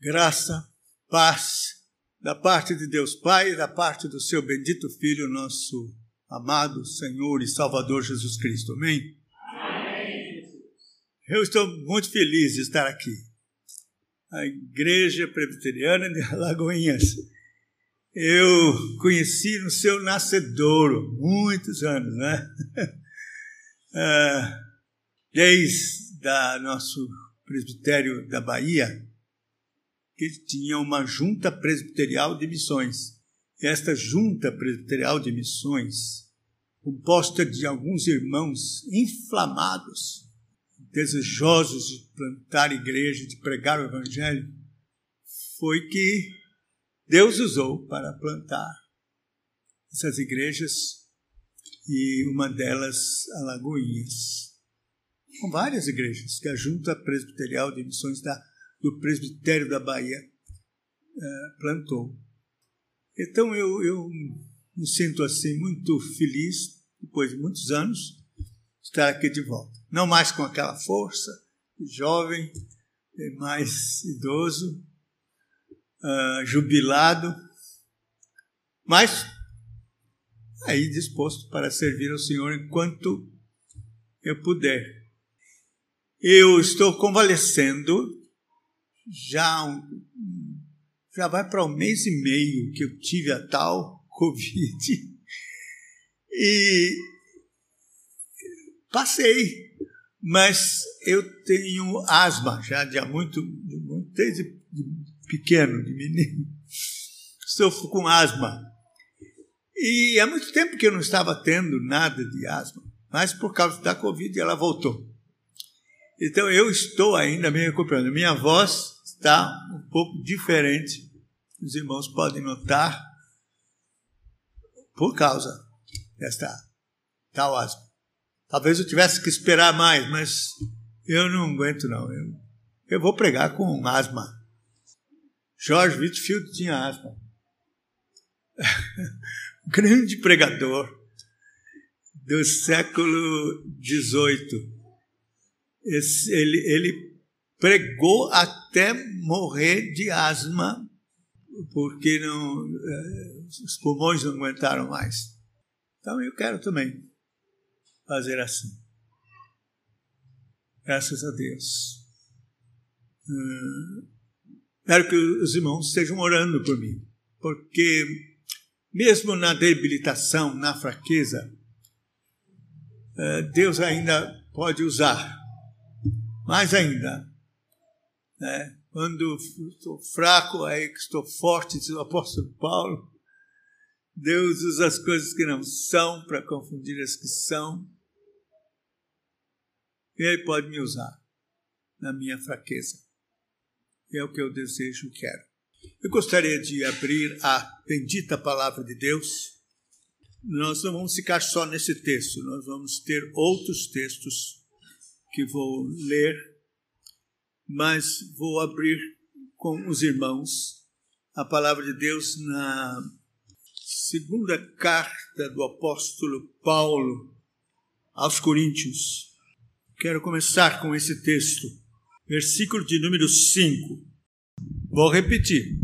graça, paz, da parte de Deus Pai, da parte do seu bendito Filho, nosso amado Senhor e Salvador Jesus Cristo. Amém? Amém. Eu estou muito feliz de estar aqui. A Igreja Presbiteriana de Alagoinhas. Eu conheci no seu nascedouro, muitos anos, né? Ah, desde o nosso presbitério da Bahia, que tinha uma junta presbiterial de missões. Esta junta presbiterial de missões, composta de alguns irmãos inflamados, desejosos de plantar igreja, de pregar o evangelho, foi que Deus usou para plantar essas igrejas e uma delas Alagoinhas. São várias igrejas que a Junta Presbiterial de Missões da do presbitério da Bahia uh, plantou. Então eu, eu me sinto assim muito feliz, depois de muitos anos, estar aqui de volta. Não mais com aquela força, jovem, mais idoso, uh, jubilado, mas aí disposto para servir ao Senhor enquanto eu puder. Eu estou convalescendo já, já vai para um mês e meio que eu tive a tal Covid. E passei, mas eu tenho asma já de há muito, desde pequeno, de menino. Sofro com asma. E há muito tempo que eu não estava tendo nada de asma, mas por causa da Covid ela voltou. Então eu estou ainda me recuperando. Minha voz está um pouco diferente. Os irmãos podem notar por causa desta tal asma. Talvez eu tivesse que esperar mais, mas eu não aguento não. Eu, eu vou pregar com asma. George Whitfield tinha asma. Grande pregador do século XVIII esse, ele, ele pregou até morrer de asma, porque não, eh, os pulmões não aguentaram mais. Então eu quero também fazer assim. Graças a Deus. Hum, quero que os irmãos estejam orando por mim, porque mesmo na debilitação, na fraqueza, eh, Deus ainda pode usar mais ainda, né? quando estou fraco, aí que estou forte, diz o apóstolo Paulo, Deus usa as coisas que não são para confundir as que são. E Ele pode me usar na minha fraqueza. É o que eu desejo e quero. Eu gostaria de abrir a bendita palavra de Deus. Nós não vamos ficar só nesse texto, nós vamos ter outros textos que vou ler, mas vou abrir com os irmãos a palavra de Deus na segunda carta do apóstolo Paulo aos Coríntios. Quero começar com esse texto, versículo de número 5. Vou repetir.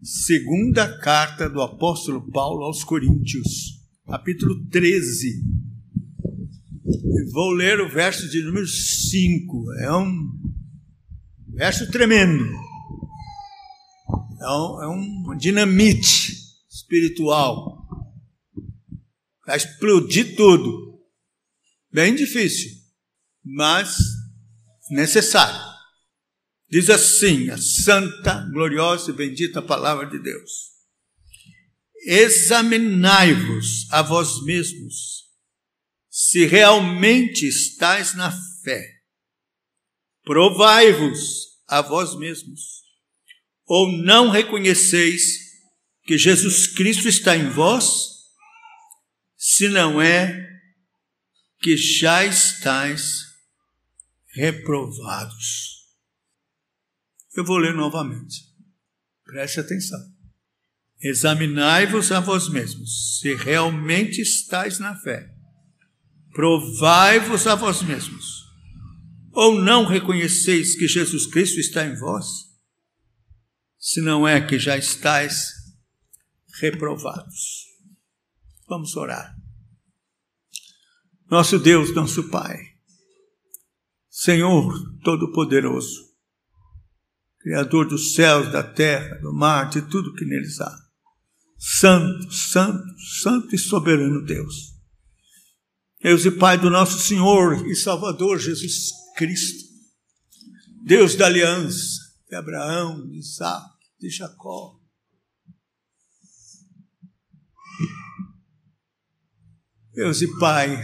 Segunda carta do apóstolo Paulo aos Coríntios, capítulo 13, Vou ler o verso de número 5. É um verso tremendo. É um, é um dinamite espiritual. Vai explodir tudo. Bem difícil, mas necessário. Diz assim a santa, gloriosa e bendita palavra de Deus. Examinai-vos a vós mesmos se realmente estáis na fé. Provai-vos a vós mesmos, ou não reconheceis que Jesus Cristo está em vós, se não é que já estáis reprovados. Eu vou ler novamente. Preste atenção. Examinai-vos a vós mesmos, se realmente estáis na fé Provai-vos a vós mesmos. Ou não reconheceis que Jesus Cristo está em vós? se não é que já estáis reprovados. Vamos orar. Nosso Deus, nosso Pai, Senhor Todo-Poderoso, Criador dos céus, da terra, do mar, de tudo que neles há. Santo, Santo, Santo e soberano Deus. Deus e Pai do nosso Senhor e Salvador Jesus Cristo. Deus da aliança de Abraão, de Isaac, de Jacó. Deus e Pai,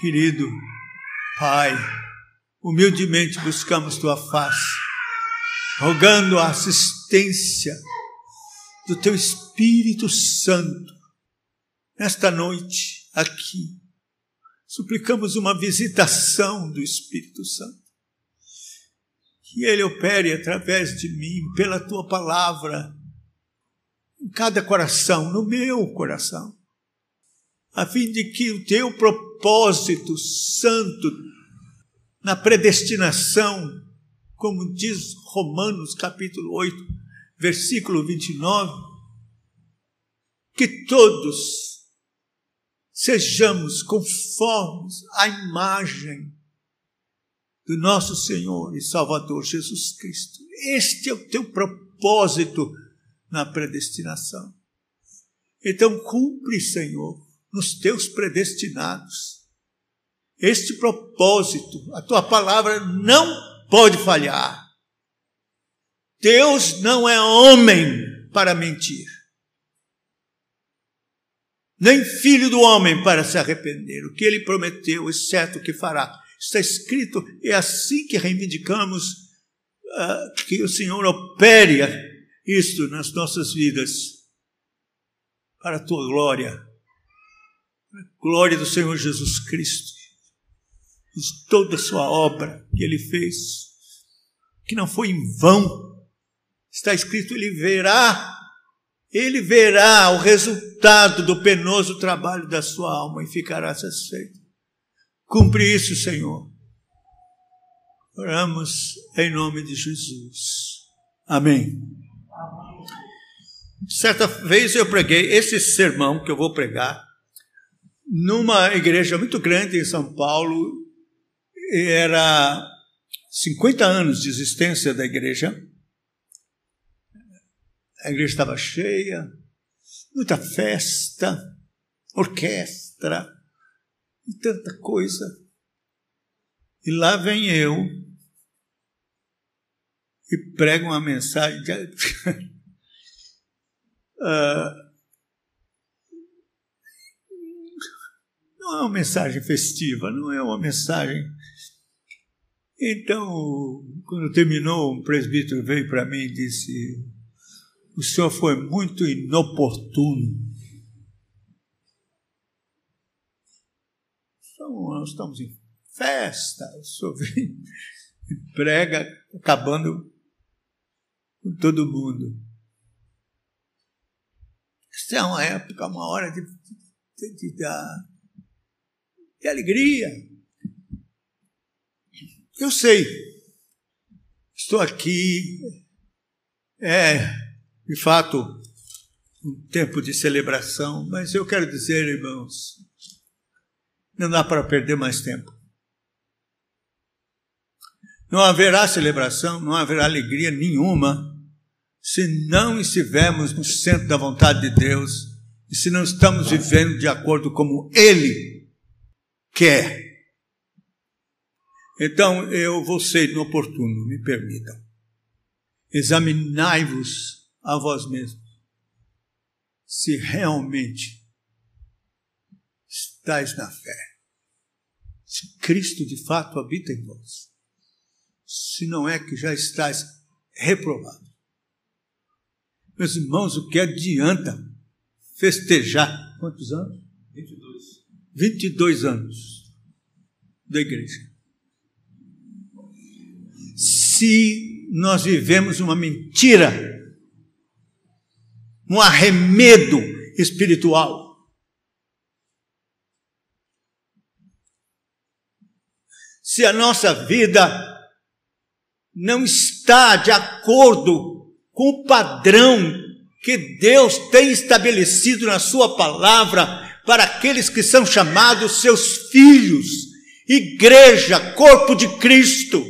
querido Pai, humildemente buscamos tua face, rogando a assistência do teu Espírito Santo nesta noite aqui. Suplicamos uma visitação do Espírito Santo. Que ele opere através de mim, pela tua palavra, em cada coração, no meu coração, a fim de que o teu propósito santo na predestinação, como diz Romanos capítulo 8, versículo 29, que todos sejamos conformes à imagem do nosso Senhor e Salvador Jesus Cristo. Este é o teu propósito na predestinação. Então, cumpre, Senhor, nos teus predestinados. Este propósito, a tua palavra não pode falhar. Deus não é homem para mentir, nem filho do homem para se arrepender. O que ele prometeu, exceto o que fará. Está escrito, é assim que reivindicamos uh, que o Senhor opere isto nas nossas vidas, para a tua glória glória do Senhor Jesus Cristo, de toda a sua obra que ele fez, que não foi em vão. Está escrito: ele verá, ele verá o resultado do penoso trabalho da sua alma e ficará satisfeito. Cumpre isso, Senhor. Oramos em nome de Jesus. Amém. Certa vez eu preguei esse sermão que eu vou pregar numa igreja muito grande em São Paulo, era 50 anos de existência da igreja. A igreja estava cheia, muita festa, orquestra e tanta coisa. E lá vem eu e prego uma mensagem. De... uh, Não é uma mensagem festiva, não é uma mensagem. Então, quando terminou, um presbítero veio para mim e disse: O senhor foi muito inoportuno. Então, nós estamos em festa, o senhor vem e prega, acabando com todo mundo. Isso é uma época, uma hora de, de, de que alegria! Eu sei, estou aqui, é de fato um tempo de celebração, mas eu quero dizer, irmãos, não dá para perder mais tempo. Não haverá celebração, não haverá alegria nenhuma se não estivermos no centro da vontade de Deus e se não estamos vivendo de acordo como Ele quer. Então eu vou ser inoportuno, me permitam. Examinai-vos a vós mesmos, se realmente estáis na fé, se Cristo de fato habita em vós, se não é que já estáis reprovados. Meus irmãos, o que adianta festejar? Quantos anos? 22. 22 anos da igreja. Se nós vivemos uma mentira, um arremedo espiritual, se a nossa vida não está de acordo com o padrão que Deus tem estabelecido na Sua palavra para aqueles que são chamados seus filhos, igreja, corpo de Cristo,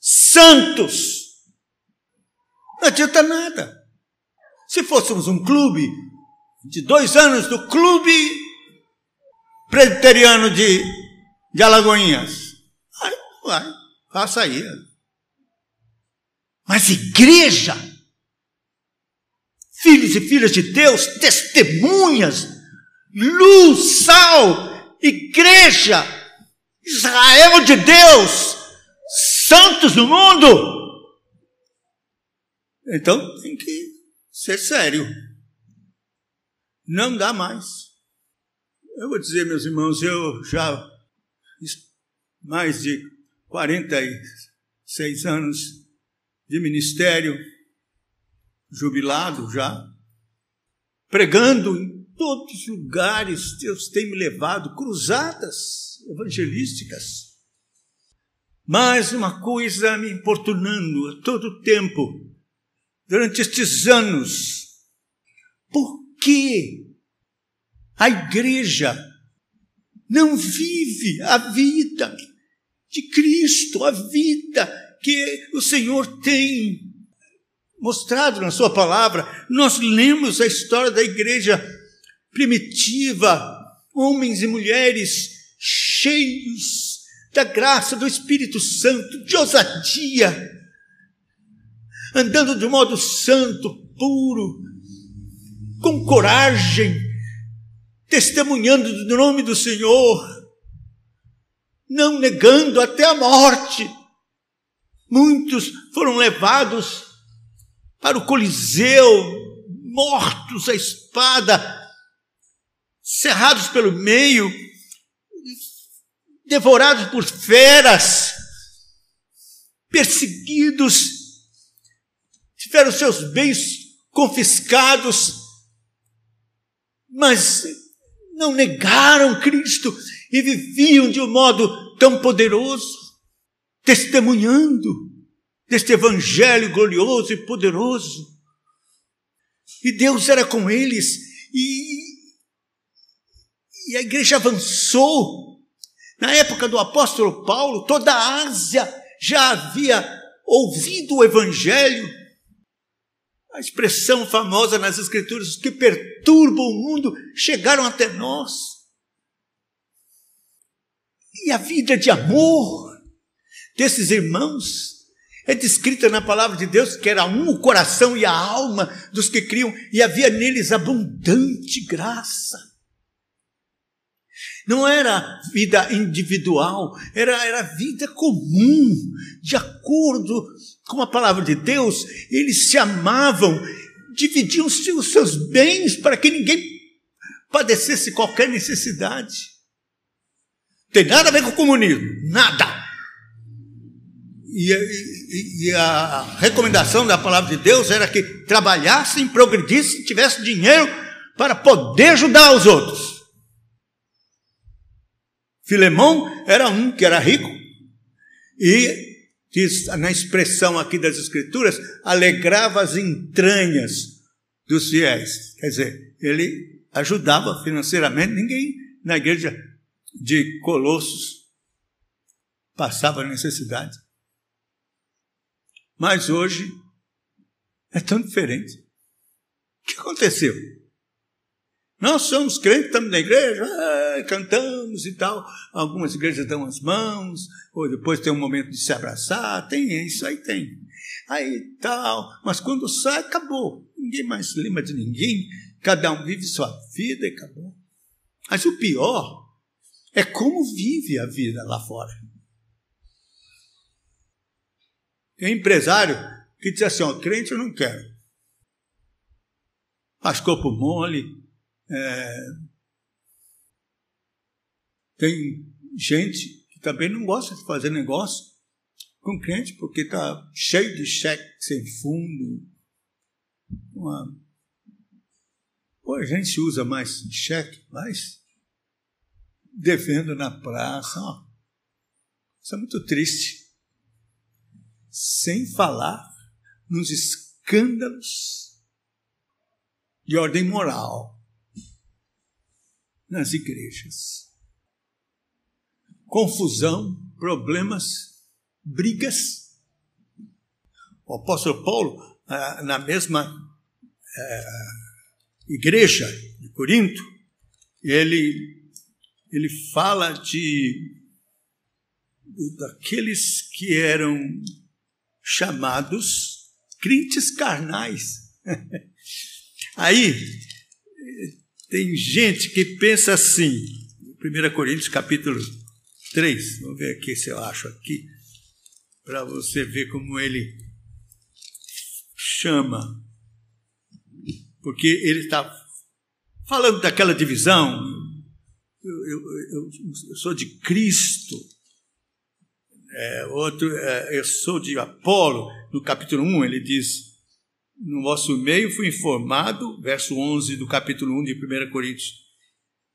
santos. Não adianta nada. Se fôssemos um clube de dois anos do Clube Presbiteriano de, de Alagoinhas, vai, vai, faça aí. Mas igreja, filhos e filhas de Deus, testemunhas, luz, sal, igreja, Israel de Deus, santos do mundo. Então tem que ser sério. Não dá mais. Eu vou dizer, meus irmãos, eu já mais de 46 anos de ministério, jubilado já, pregando em todos os lugares, Deus tem me levado, cruzadas evangelísticas. Mas uma coisa me importunando a todo tempo, durante estes anos, por que a igreja não vive a vida de Cristo, a vida que o Senhor tem mostrado na Sua palavra? Nós lemos a história da igreja primitiva, homens e mulheres cheios da graça do Espírito Santo, de ousadia, andando de modo santo, puro, com coragem, testemunhando do nome do Senhor, não negando até a morte. Muitos foram levados para o Coliseu, mortos à espada, cerrados pelo meio, devorados por feras, perseguidos, tiveram seus bens confiscados, mas não negaram Cristo e viviam de um modo tão poderoso, testemunhando deste evangelho glorioso e poderoso. E Deus era com eles e, e a igreja avançou. Na época do apóstolo Paulo, toda a Ásia já havia ouvido o evangelho a expressão famosa nas Escrituras, que perturbam o mundo, chegaram até nós. E a vida de amor desses irmãos é descrita na palavra de Deus, que era um o coração e a alma dos que criam, e havia neles abundante graça. Não era vida individual, era, era vida comum, de acordo com a palavra de Deus, eles se amavam, dividiam os seus bens para que ninguém padecesse qualquer necessidade. Tem nada a ver com o comunismo, nada. E, e, e, a recomendação da palavra de Deus era que trabalhassem, progredissem, tivessem dinheiro para poder ajudar os outros. Filemão era um que era rico e, diz na expressão aqui das Escrituras, alegrava as entranhas dos fiéis. Quer dizer, ele ajudava financeiramente, ninguém na igreja de Colossos passava necessidade. Mas hoje é tão diferente. O que aconteceu? Nós somos crentes, estamos na igreja, ah, e tal. Algumas igrejas dão as mãos, ou depois tem um momento de se abraçar, tem isso aí, tem. Aí tal, mas quando sai, acabou. Ninguém mais lembra de ninguém, cada um vive sua vida e acabou. Mas o pior é como vive a vida lá fora. Tem empresário que diz assim: ó, crente eu não quero. Faz corpo mole, é, tem gente que também não gosta de fazer negócio com crente porque está cheio de cheque sem fundo. Uma... Pô, a gente usa mais cheque, mas devendo na praça. Ó. Isso é muito triste. sem falar nos escândalos de ordem moral nas igrejas. Confusão, problemas, brigas. O apóstolo Paulo, na mesma eh, igreja de Corinto, ele, ele fala de daqueles que eram chamados crentes carnais. Aí tem gente que pensa assim, 1 Coríntios capítulo 3, vamos ver aqui se eu acho aqui, para você ver como ele chama. Porque ele está falando daquela divisão. Eu, eu, eu, eu sou de Cristo, é, outro, é, eu sou de Apolo, no capítulo 1, ele diz: No vosso meio fui informado, verso 11 do capítulo 1 de 1 Coríntios,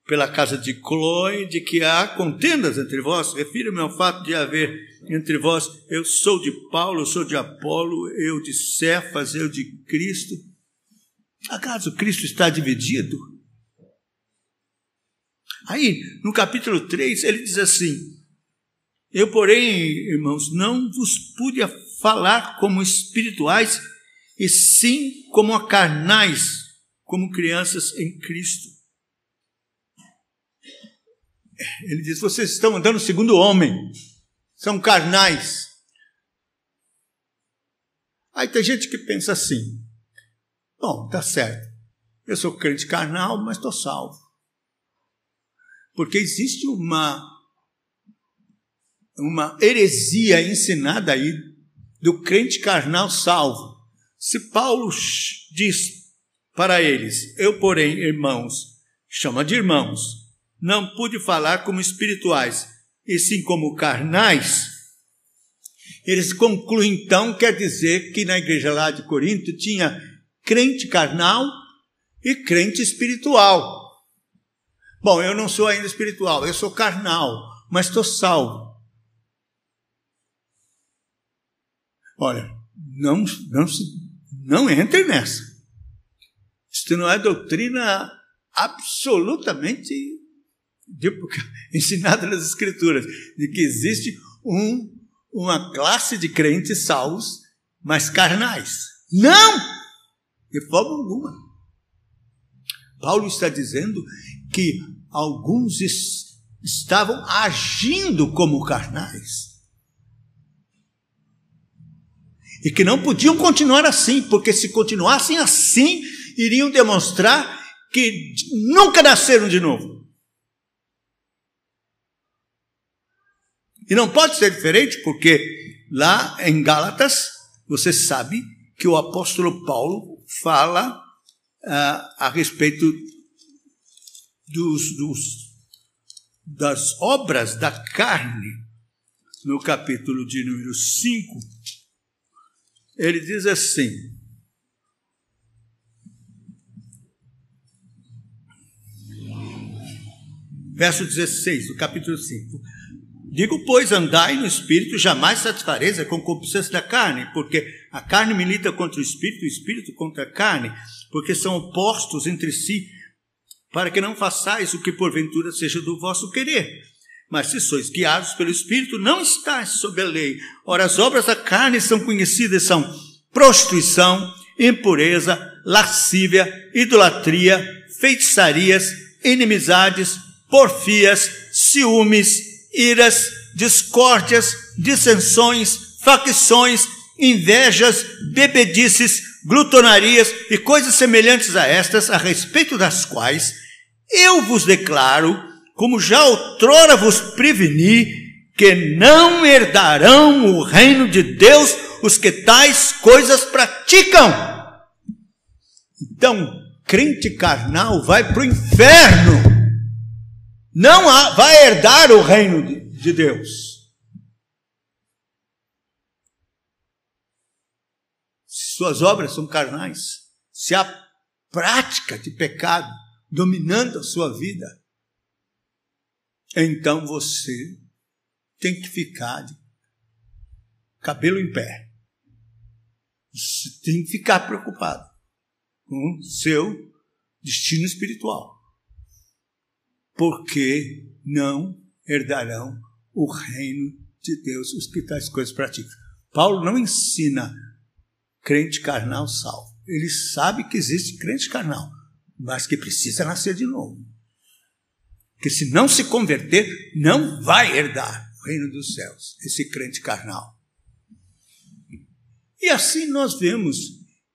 pela casa de Cloe, de que há contendas entre vós. Refiro-me ao fato de haver entre vós, eu sou de Paulo, eu sou de Apolo, eu de Cefas, eu de Cristo. Acaso Cristo está dividido? Aí, no capítulo 3, ele diz assim: eu, porém, irmãos, não vos pude falar como espirituais, e sim como carnais, como crianças em Cristo. Ele diz: vocês estão andando segundo o homem, são carnais. Aí tem gente que pensa assim: bom, tá certo, eu sou crente carnal, mas estou salvo. Porque existe uma uma heresia ensinada aí do crente carnal salvo. Se Paulo diz para eles, eu, porém, irmãos, chama de irmãos, não pude falar como espirituais, e sim como carnais, eles concluem então, quer dizer que na igreja lá de Corinto tinha crente carnal e crente espiritual. Bom, eu não sou ainda espiritual, eu sou carnal, mas estou salvo. Olha, não, não, não entre nessa. Isto não é doutrina absolutamente ensinada nas Escrituras, de que existe um, uma classe de crentes salvos, mas carnais. Não! De forma alguma. Paulo está dizendo que alguns estavam agindo como carnais. E que não podiam continuar assim, porque se continuassem assim, iriam demonstrar que nunca nasceram de novo. E não pode ser diferente, porque lá em Gálatas, você sabe que o apóstolo Paulo fala ah, a respeito dos, dos, das obras da carne, no capítulo de número 5, ele diz assim: verso 16 do capítulo 5. Digo, pois, andai no espírito, jamais satisfareis a concupiscência da carne, porque a carne milita contra o espírito, o espírito contra a carne, porque são opostos entre si, para que não façais o que porventura seja do vosso querer. Mas se sois guiados pelo Espírito, não estáis sob a lei. Ora, as obras da carne são conhecidas, são prostituição, impureza, lascívia, idolatria, feitiçarias, inimizades, porfias, ciúmes, iras, discórdias, dissensões, facções, invejas, bebedices, glutonarias e coisas semelhantes a estas, a respeito das quais eu vos declaro como já outrora vos preveni, que não herdarão o reino de Deus os que tais coisas praticam. Então, crente carnal vai para o inferno, não há, vai herdar o reino de, de Deus. suas obras são carnais, se há prática de pecado dominando a sua vida, então você tem que ficar de cabelo em pé. Você tem que ficar preocupado com seu destino espiritual. Porque não herdarão o reino de Deus os que tais coisas praticam. Paulo não ensina crente carnal salvo. Ele sabe que existe crente carnal, mas que precisa nascer de novo. Que se não se converter, não vai herdar o reino dos céus, esse crente carnal. E assim nós vemos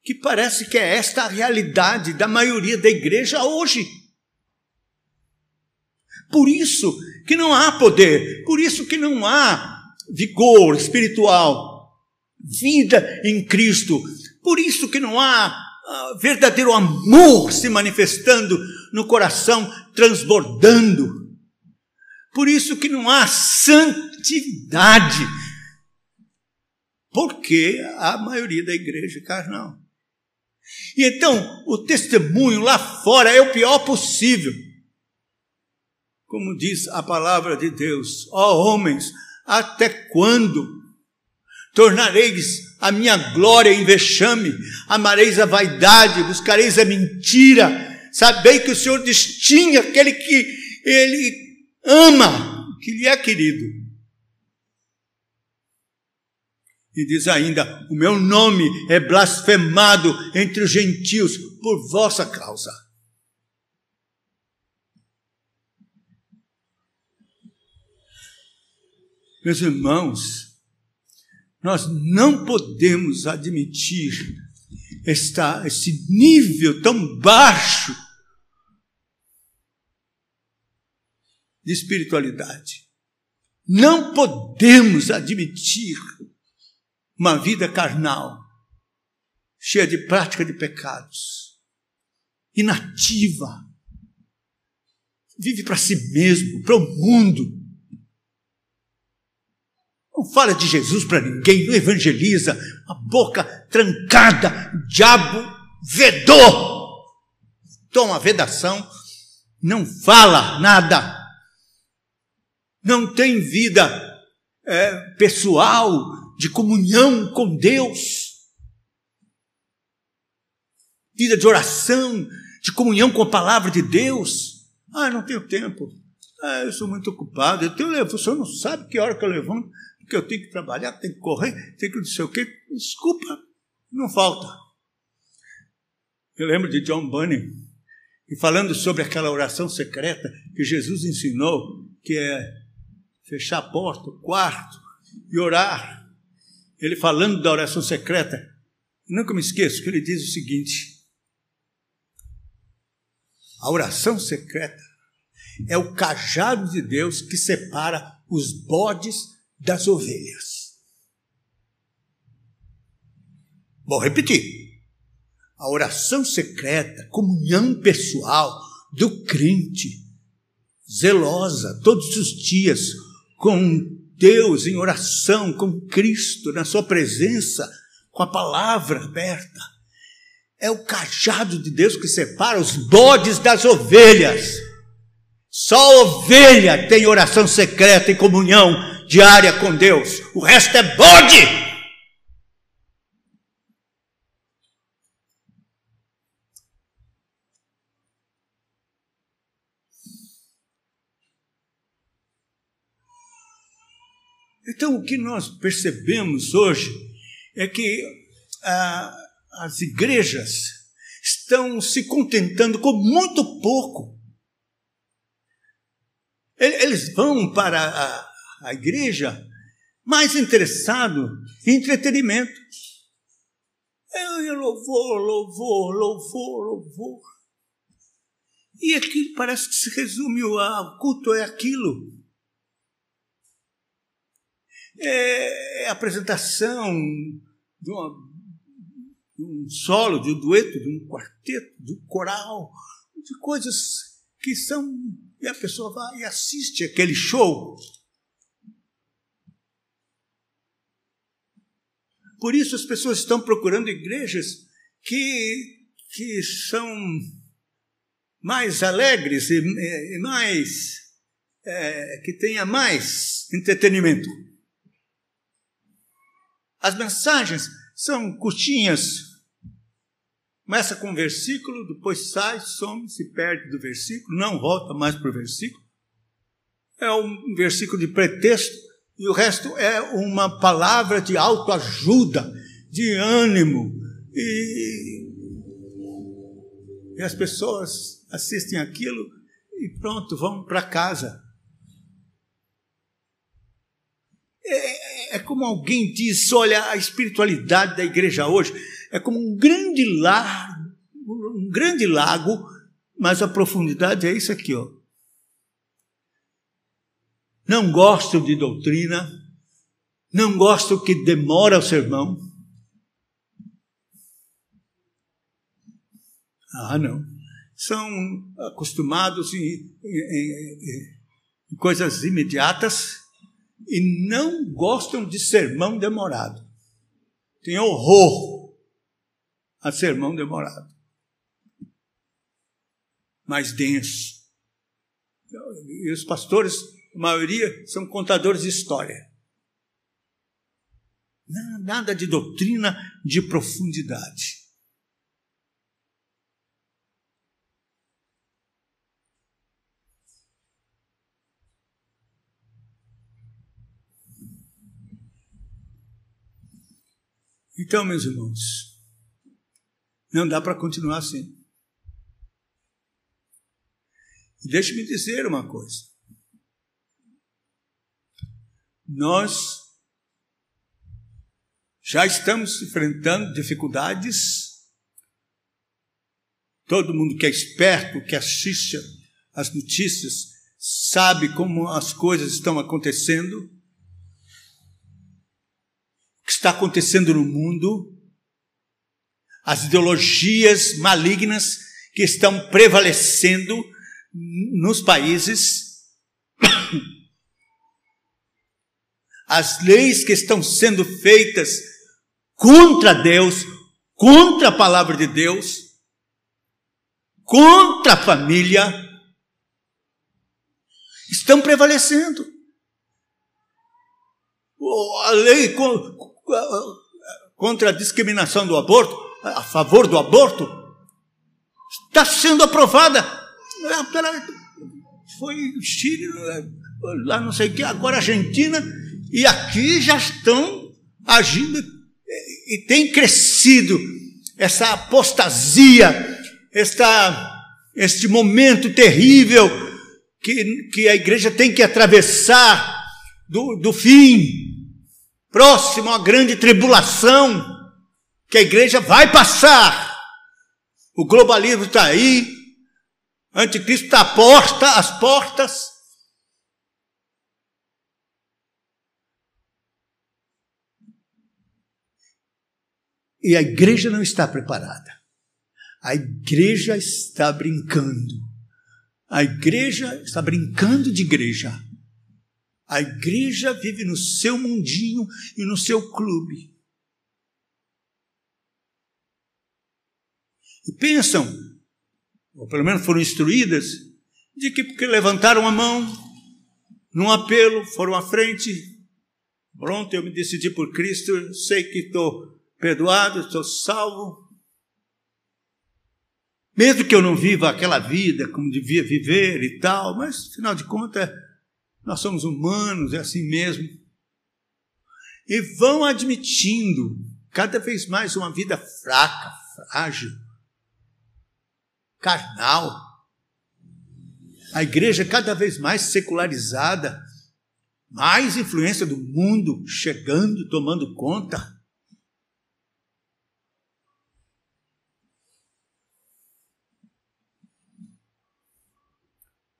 que parece que é esta a realidade da maioria da igreja hoje. Por isso que não há poder, por isso que não há vigor espiritual, vida em Cristo, por isso que não há uh, verdadeiro amor se manifestando no coração, transbordando. Por isso que não há santidade. Porque a maioria da igreja é carnal. E então, o testemunho lá fora é o pior possível. Como diz a palavra de Deus, ó oh, homens, até quando tornareis a minha glória em vexame, amareis a vaidade, buscareis a mentira, sabei que o Senhor distingue aquele que ele ama, que lhe é querido. E diz ainda: O meu nome é blasfemado entre os gentios por vossa causa. Meus irmãos, nós não podemos admitir esta, esse nível tão baixo de espiritualidade. Não podemos admitir uma vida carnal, cheia de prática de pecados, inativa, vive para si mesmo, para o mundo não fala de Jesus para ninguém, não evangeliza, a boca trancada, diabo vedou. Toma vedação, não fala nada, não tem vida é, pessoal de comunhão com Deus, vida de oração, de comunhão com a palavra de Deus. Ah, não tenho tempo. Ah, eu sou muito ocupado. Eu tenho, o senhor não sabe que hora que eu levanto porque eu tenho que trabalhar, tenho que correr, tenho que não sei o quê. Desculpa, não falta. Eu lembro de John Bunyan, e falando sobre aquela oração secreta que Jesus ensinou, que é fechar a porta, o quarto e orar. Ele falando da oração secreta, nunca me esqueço que ele diz o seguinte: a oração secreta é o cajado de Deus que separa os bodes das ovelhas. Vou repetir. A oração secreta, comunhão pessoal do crente, zelosa todos os dias com Deus em oração, com Cristo na sua presença, com a palavra aberta. É o cajado de Deus que separa os bodes das ovelhas. Só ovelha tem oração secreta e comunhão diária com Deus. O resto é bode. Então, o que nós percebemos hoje é que ah, as igrejas estão se contentando com muito pouco. Eles vão para a, igreja mais interessado em entretenimento. É louvor, louvor, louvor, louvor. E aqui parece que se resume o culto é aquilo. É, é apresentação de, uma, de um solo, de um dueto, de um quarteto, de um coral, de coisas que são. E a pessoa vai e assiste aquele show. Por isso as pessoas estão procurando igrejas que, que são mais alegres e, e mais. É, que tenha mais entretenimento. As mensagens são curtinhas. Começa com um versículo, depois sai, some, se perde do versículo, não volta mais para o versículo. É um versículo de pretexto e o resto é uma palavra de autoajuda, de ânimo. E, e as pessoas assistem aquilo e pronto, vão para casa. É, é, como alguém disse: olha, a espiritualidade da igreja hoje é como um grande lago, um grande lago, mas a profundidade é isso aqui, ó. Não gosto de doutrina, não gosto que demora o sermão. Ah, não. São acostumados em, em, em, em coisas imediatas e não gostam de sermão demorado. Tem horror a sermão demorado. Mais denso. E os pastores, maioria, são contadores de história. Nada de doutrina de profundidade. Então, meus irmãos, não dá para continuar assim. Deixe-me dizer uma coisa. Nós já estamos enfrentando dificuldades. Todo mundo que é esperto, que assiste as notícias, sabe como as coisas estão acontecendo. Que está acontecendo no mundo, as ideologias malignas que estão prevalecendo nos países, as leis que estão sendo feitas contra Deus, contra a palavra de Deus, contra a família, estão prevalecendo. A lei contra a discriminação do aborto, a favor do aborto, está sendo aprovada. Foi Chile, lá não sei o que, agora Argentina, e aqui já estão agindo e tem crescido essa apostasia, esta, este momento terrível que, que a igreja tem que atravessar do, do fim, próximo à grande tribulação que a igreja vai passar. O globalismo está aí, anticristo está à porta, às portas. E a igreja não está preparada. A igreja está brincando. A igreja está brincando de igreja. A igreja vive no seu mundinho e no seu clube. E pensam, ou pelo menos foram instruídas, de que porque levantaram a mão num apelo, foram à frente, pronto, eu me decidi por Cristo, sei que estou perdoado, estou salvo. Mesmo que eu não viva aquela vida como devia viver e tal, mas afinal de contas nós somos humanos, é assim mesmo. E vão admitindo cada vez mais uma vida fraca, frágil, carnal. A igreja cada vez mais secularizada, mais influência do mundo chegando, tomando conta.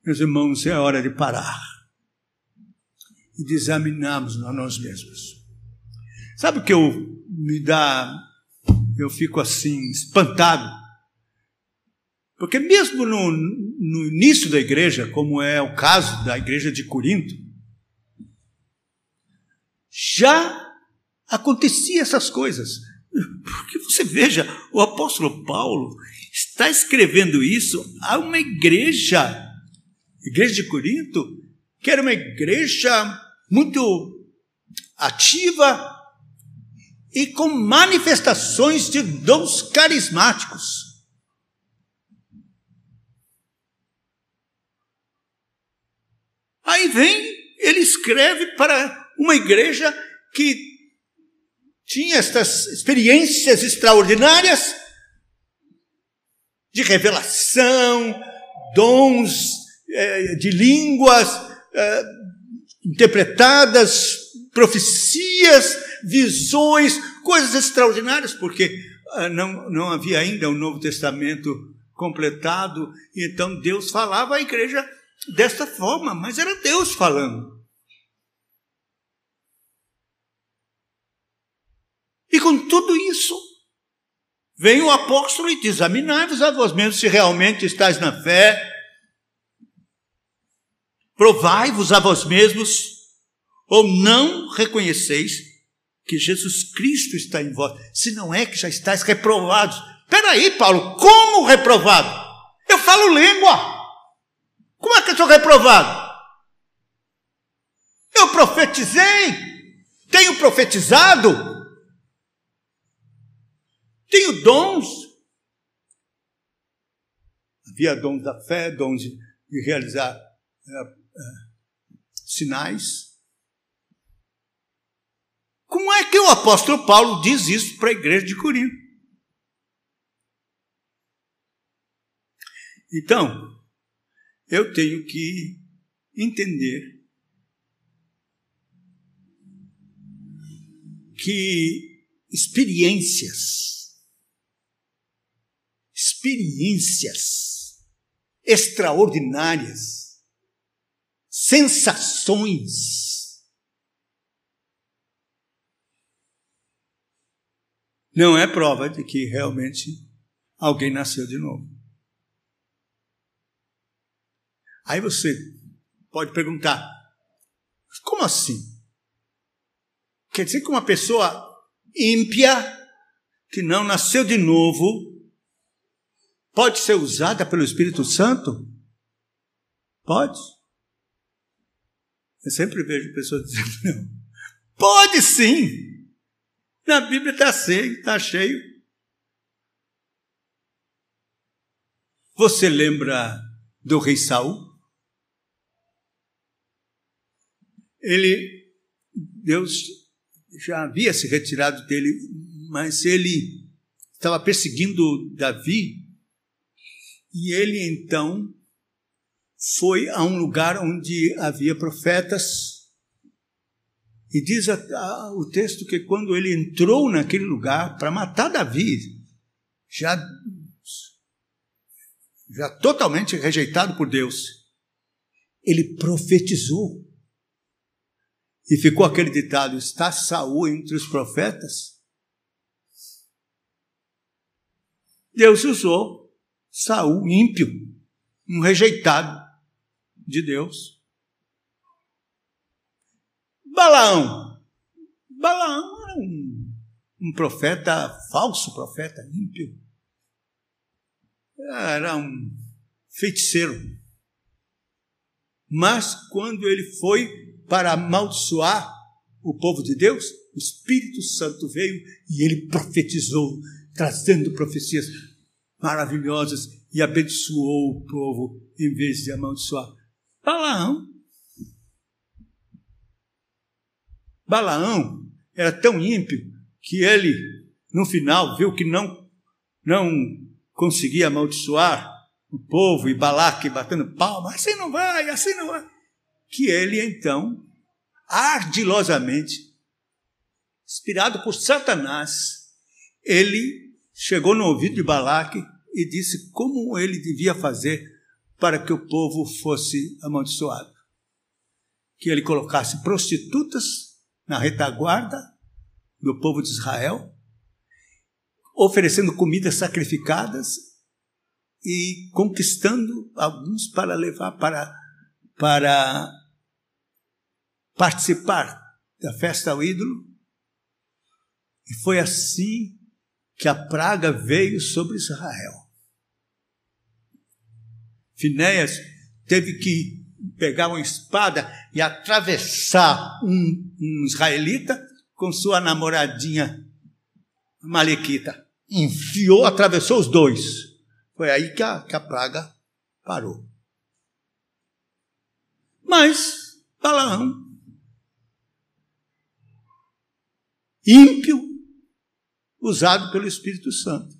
Meus irmãos, é hora de parar e de examinarmos a nós mesmos. Sabe o que eu me dá, eu fico assim, espantado? Porque mesmo no, no início da igreja, como é o caso da igreja de Corinto, já acontecia essas coisas. Porque você veja, o apóstolo Paulo está escrevendo isso a uma igreja, igreja de Corinto, que era uma igreja muito ativa e com manifestações de dons carismáticos. Aí vem, ele escreve para uma igreja que tinha estas experiências extraordinárias de revelação, dons de línguas é, interpretadas, profecias, visões, coisas extraordinárias, porque ah, não, não havia ainda o Novo Testamento completado, então Deus falava à igreja desta forma, mas era Deus falando. E com tudo isso, vem o apóstolo e diz: examinai-vos a vós mesmos se realmente estáis na fé, provai-vos a vós mesmos, ou não reconheceis que Jesus Cristo está em vós, se não é que já estáis reprovados. Peraí, Paulo, como reprovado? Eu falo língua. Como é que eu sou reprovado? Eu profetizei, tenho profetizado, tenho dons. Havia dons da fé, dons de, realizar é, sinais. Como é que o apóstolo Paulo diz isso para a igreja de Corinto? Então, eu tenho que entender que experiências, experiências extraordinárias, sensações, não é prova de que realmente alguém nasceu de novo. Aí você pode perguntar: como assim? Quer dizer que uma pessoa ímpia, que não nasceu de novo, pode ser usada pelo Espírito Santo? Pode. Eu sempre vejo pessoas dizendo: não. Pode sim. Na Bíblia está cheio, está cheio. Você lembra do rei Saul? ele, Deus já havia se retirado dele, mas ele estava perseguindo Davi, e ele então foi a um lugar onde havia profetas, e diz a, a, o texto que quando ele entrou naquele lugar para matar Davi, já, já totalmente rejeitado por Deus, ele profetizou. E ficou aquele ditado: está Saul entre os profetas? Deus usou Saul ímpio, um rejeitado de Deus. Balaão. Balaão era um, um profeta, falso profeta, ímpio. Era um feiticeiro. Mas quando ele foi para amaldiçoar o povo de Deus, o Espírito Santo veio e ele profetizou, trazendo profecias maravilhosas e abençoou o povo em vez de amaldiçoar. Balaão. Balaão era tão ímpio que ele, no final, viu que não, não conseguia amaldiçoar o povo e Balaque batendo palma, assim não vai, assim não vai que ele então, ardilosamente, inspirado por Satanás, ele chegou no ouvido de Balaque e disse como ele devia fazer para que o povo fosse amaldiçoado. Que ele colocasse prostitutas na retaguarda do povo de Israel, oferecendo comidas sacrificadas e conquistando alguns para levar para, para participar da festa ao ídolo. E foi assim que a praga veio sobre Israel. Finéias teve que pegar uma espada e atravessar um, um israelita com sua namoradinha Malequita. Enfiou, atravessou os dois. Foi aí que a, que a praga parou. Mas Balaão, ímpio, usado pelo Espírito Santo.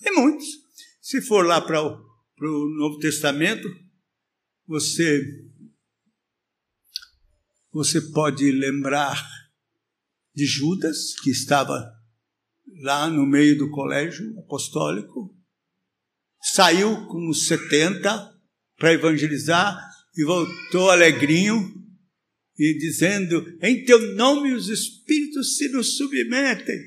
Tem muitos. Se for lá para o, para o Novo Testamento, você você pode lembrar de Judas, que estava lá no meio do colégio apostólico, saiu com os 70 para evangelizar e voltou alegrinho e dizendo: Em teu nome os espíritos se nos submetem.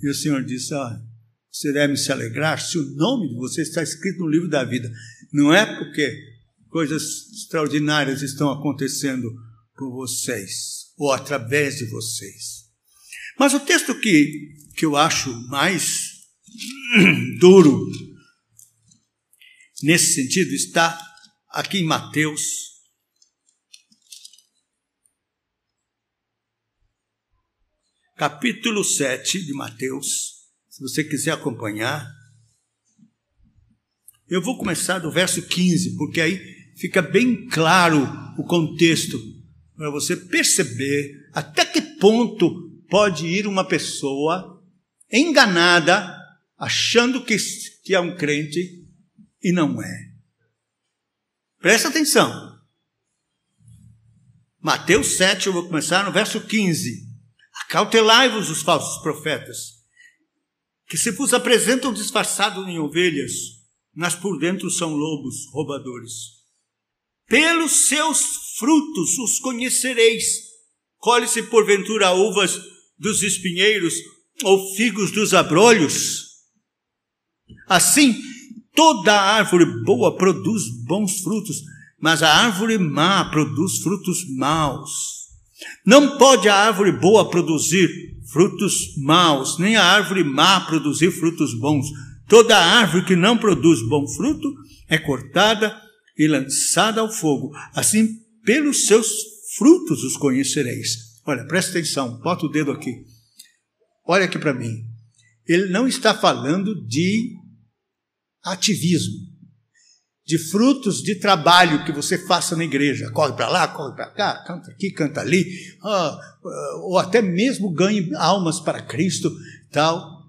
E o Senhor disse: ah, Você deve se alegrar se o nome de você está escrito no livro da vida. Não é porque coisas extraordinárias estão acontecendo por vocês ou através de vocês. Mas o texto que, que eu acho mais duro nesse sentido está aqui em Mateus. Capítulo 7 de Mateus, se você quiser acompanhar. Eu vou começar do verso 15, porque aí fica bem claro o contexto para você perceber até que ponto pode ir uma pessoa enganada, achando que, que é um crente e não é. Presta atenção. Mateus 7, eu vou começar no verso 15. Acautelai-vos os falsos profetas, que se vos apresentam disfarçados em ovelhas, mas por dentro são lobos roubadores. Pelos seus frutos os conhecereis. Colhe-se porventura uvas dos espinheiros ou figos dos abrolhos? Assim, toda árvore boa produz bons frutos, mas a árvore má produz frutos maus. Não pode a árvore boa produzir frutos maus, nem a árvore má produzir frutos bons. Toda árvore que não produz bom fruto é cortada e lançada ao fogo. Assim, pelos seus frutos os conhecereis. Olha, presta atenção, bota o dedo aqui. Olha aqui para mim. Ele não está falando de ativismo, de frutos de trabalho que você faça na igreja. Corre para lá, corre para cá, canta aqui, canta ali, ah, ou até mesmo ganhe almas para Cristo, tal.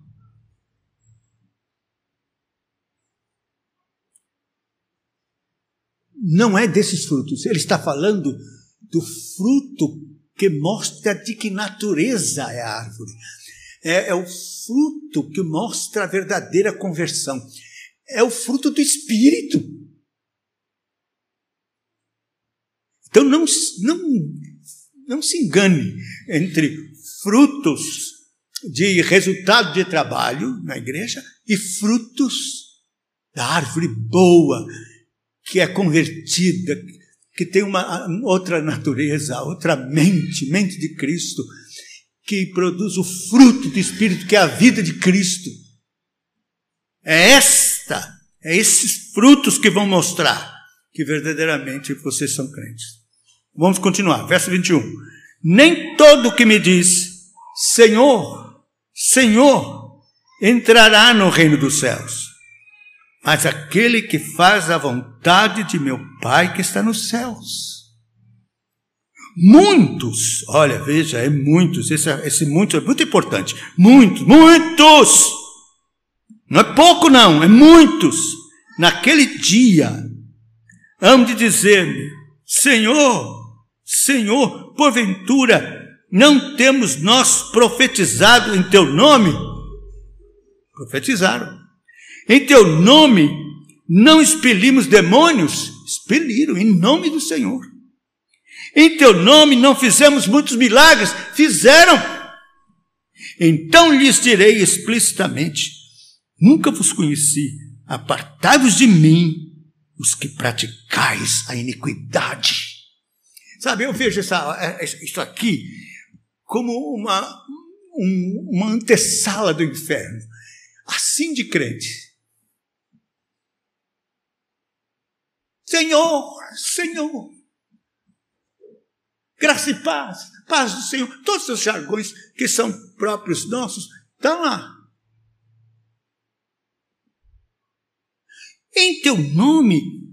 não é desses frutos. Ele está falando do fruto que mostra de que natureza é a árvore. É, é o fruto que mostra a verdadeira conversão. É o fruto do Espírito. Então não, não, não se engane entre frutos de resultado de trabalho na igreja e frutos da árvore boa, que é convertida, que tem uma outra natureza, outra mente, mente de Cristo, que produz o fruto do Espírito, que é a vida de Cristo. É esta, é esses frutos que vão mostrar que verdadeiramente vocês são crentes. Vamos continuar, verso 21. Nem todo que me diz, Senhor, Senhor, entrará no reino dos céus mas aquele que faz a vontade de meu Pai que está nos céus. Muitos, olha, veja, é muitos, esse, esse muito é muito importante. Muitos, muitos! Não é pouco, não, é muitos. Naquele dia, hão de dizer-me: Senhor, Senhor, porventura, não temos nós profetizado em teu nome? Profetizaram. Em teu nome não expelimos demônios? Expeliram, em nome do Senhor. Em teu nome não fizemos muitos milagres? Fizeram. Então lhes direi explicitamente: Nunca vos conheci, apartai-vos de mim, os que praticais a iniquidade. Sabe, eu vejo essa, é, isso aqui como uma, um, uma antessala do inferno. Assim de crente. Senhor, Senhor. Graça e paz, paz do Senhor, todos os jargões que são próprios nossos, estão lá. Em teu nome,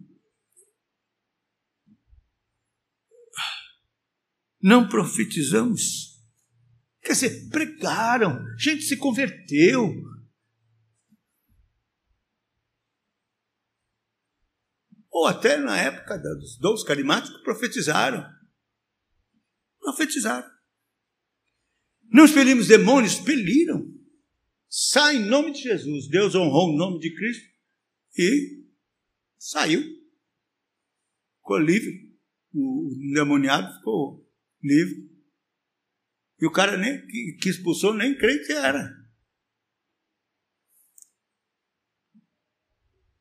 não profetizamos. Quer dizer, pregaram, gente se converteu. Ou até na época dos dons carismáticos profetizaram. Profetizaram. Não expelimos demônios, expeliram. Sai em nome de Jesus. Deus honrou o nome de Cristo e saiu. Ficou livre. O demoniado ficou livre. E o cara nem, que, expulsou nem crente era.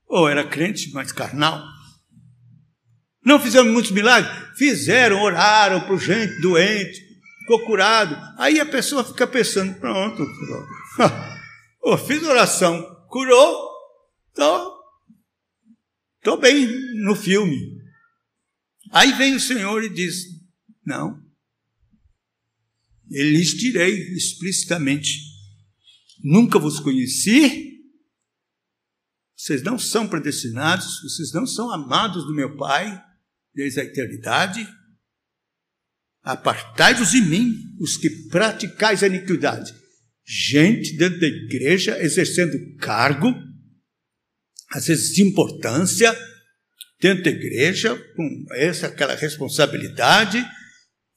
Ou era crente, mas carnal. Não fizeram muitos milagres? Fizeram, oraram por gente doente, ficou curado. Aí a pessoa fica pensando: pronto, oh, fiz oração, curou, estou tô bem no filme. Aí vem o Senhor e diz: não, eu lhes direi explicitamente: nunca vos conheci, vocês não são predestinados, vocês não são amados do meu Pai desde a eternidade. Apartai-vos de mim, os que praticais a iniquidade. Gente dentro da igreja exercendo cargo, às vezes de importância, dentro da igreja, com essa, aquela responsabilidade,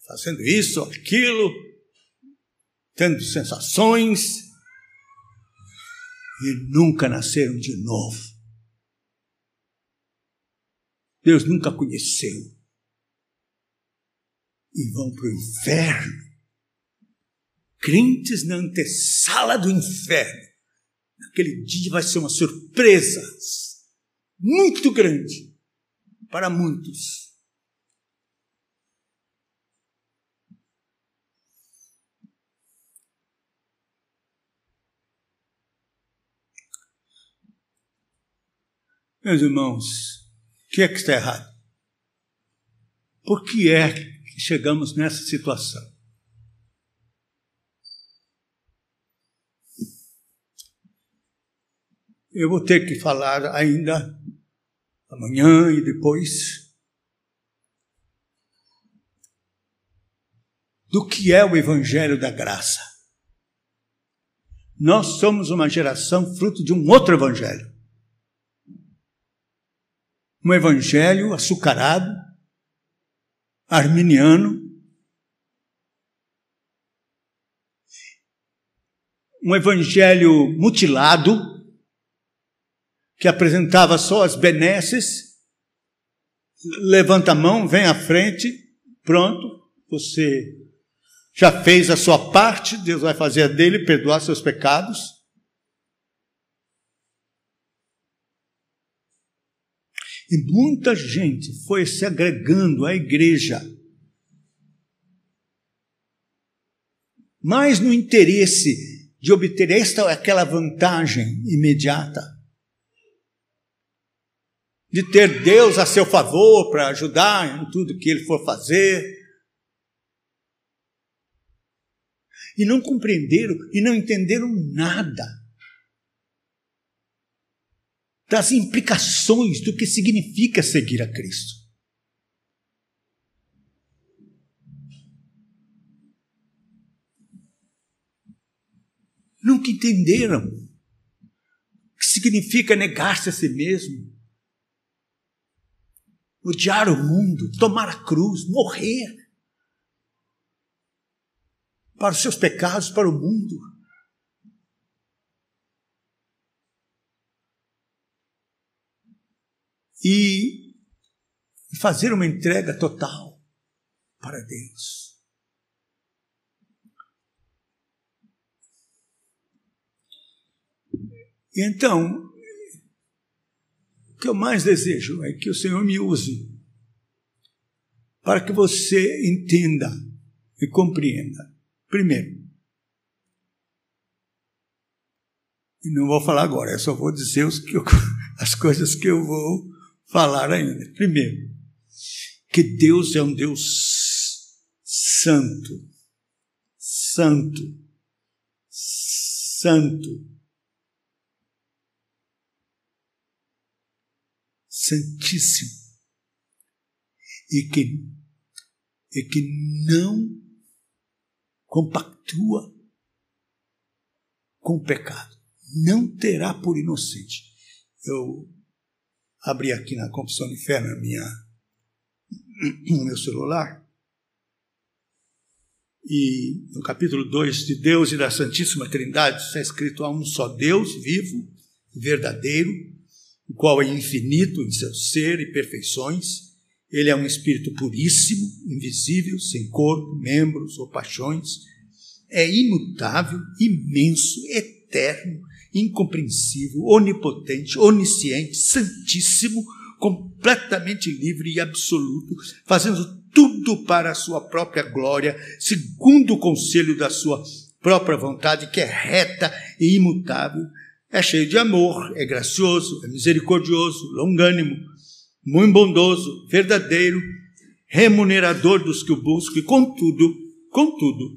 fazendo isso, aquilo, tendo sensações, e nunca nasceram de novo. Deus nunca conheceu. E vão para o inferno. Crentes na antessala do inferno. Naquele dia vai ser uma surpresa muito grande para muitos. Meus irmãos, o que é que está errado? Por que é que chegamos nessa situação? Eu vou ter que falar ainda amanhã e depois do que é o Evangelho da Graça. Nós somos uma geração fruto de um outro Evangelho um evangelho açucarado, arminiano, um evangelho mutilado, que apresentava só as benesses, levanta a mão, vem à frente, pronto, você já fez a sua parte, Deus vai fazer a dele, perdoar seus pecados. E muita gente foi se agregando à igreja, mais no interesse de obter esta ou aquela vantagem imediata, de ter Deus a seu favor para ajudar em tudo que ele for fazer. E não compreenderam e não entenderam nada das implicações do que significa seguir a Cristo. Nunca entenderam o que significa negar-se a si mesmo, odiar o mundo, tomar a cruz, morrer para os seus pecados, para o mundo. E fazer uma entrega total para Deus. E então, o que eu mais desejo é que o Senhor me use para que você entenda e compreenda. Primeiro, e não vou falar agora, eu só vou dizer os que eu, as coisas que eu vou falar ainda. Primeiro, que Deus é um Deus santo, santo, santo, santíssimo, e que, e que não compactua com o pecado, não terá por inocente. Eu abri aqui na Confissão de Fé, na minha, no meu celular, e no capítulo 2 de Deus e da Santíssima Trindade está escrito: há um só Deus vivo, verdadeiro, o qual é infinito em seu ser e perfeições. Ele é um espírito puríssimo, invisível, sem corpo, membros ou paixões. É imutável, imenso, eterno, incompreensível, onipotente, onisciente, santíssimo, completamente livre e absoluto, fazendo tudo para a sua própria glória, segundo o conselho da sua própria vontade, que é reta e imutável. É cheio de amor, é gracioso, é misericordioso, longânimo, muito bondoso, verdadeiro, remunerador dos que o buscam e, contudo, contudo,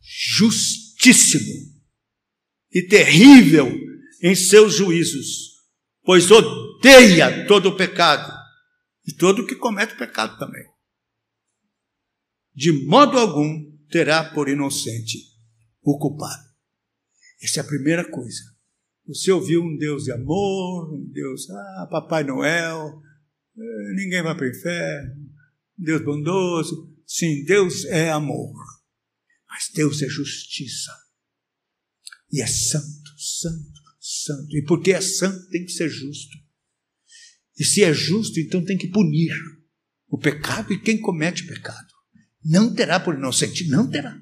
justíssimo e terrível em seus juízos, pois odeia todo o pecado e todo que comete pecado também. De modo algum terá por inocente o culpado. Essa é a primeira coisa. Você ouviu um Deus de amor, um Deus, ah, Papai Noel, eh, ninguém vai para o inferno, Deus bondoso. Sim, Deus é amor, mas Deus é justiça. E é santo, santo, santo. E porque é santo, tem que ser justo. E se é justo, então tem que punir o pecado e quem comete pecado. Não terá por inocente, não terá.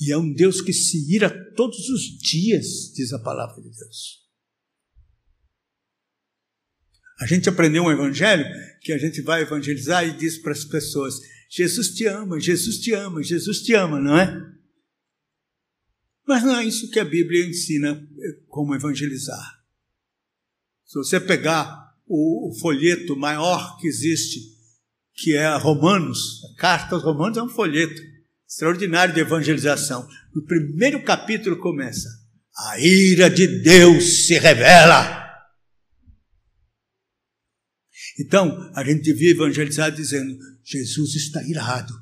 E é um Deus que se ira todos os dias, diz a palavra de Deus. A gente aprendeu um evangelho que a gente vai evangelizar e diz para as pessoas: Jesus te ama, Jesus te ama, Jesus te ama, não é? Mas não é isso que a Bíblia ensina eh, como evangelizar. Se você pegar o, folheto maior que existe, que é Romanos, a carta aos Romanos é um folheto extraordinário de evangelização. No primeiro capítulo começa: A ira de Deus se revela. Então, a gente devia evangelizar dizendo: Jesus está irado,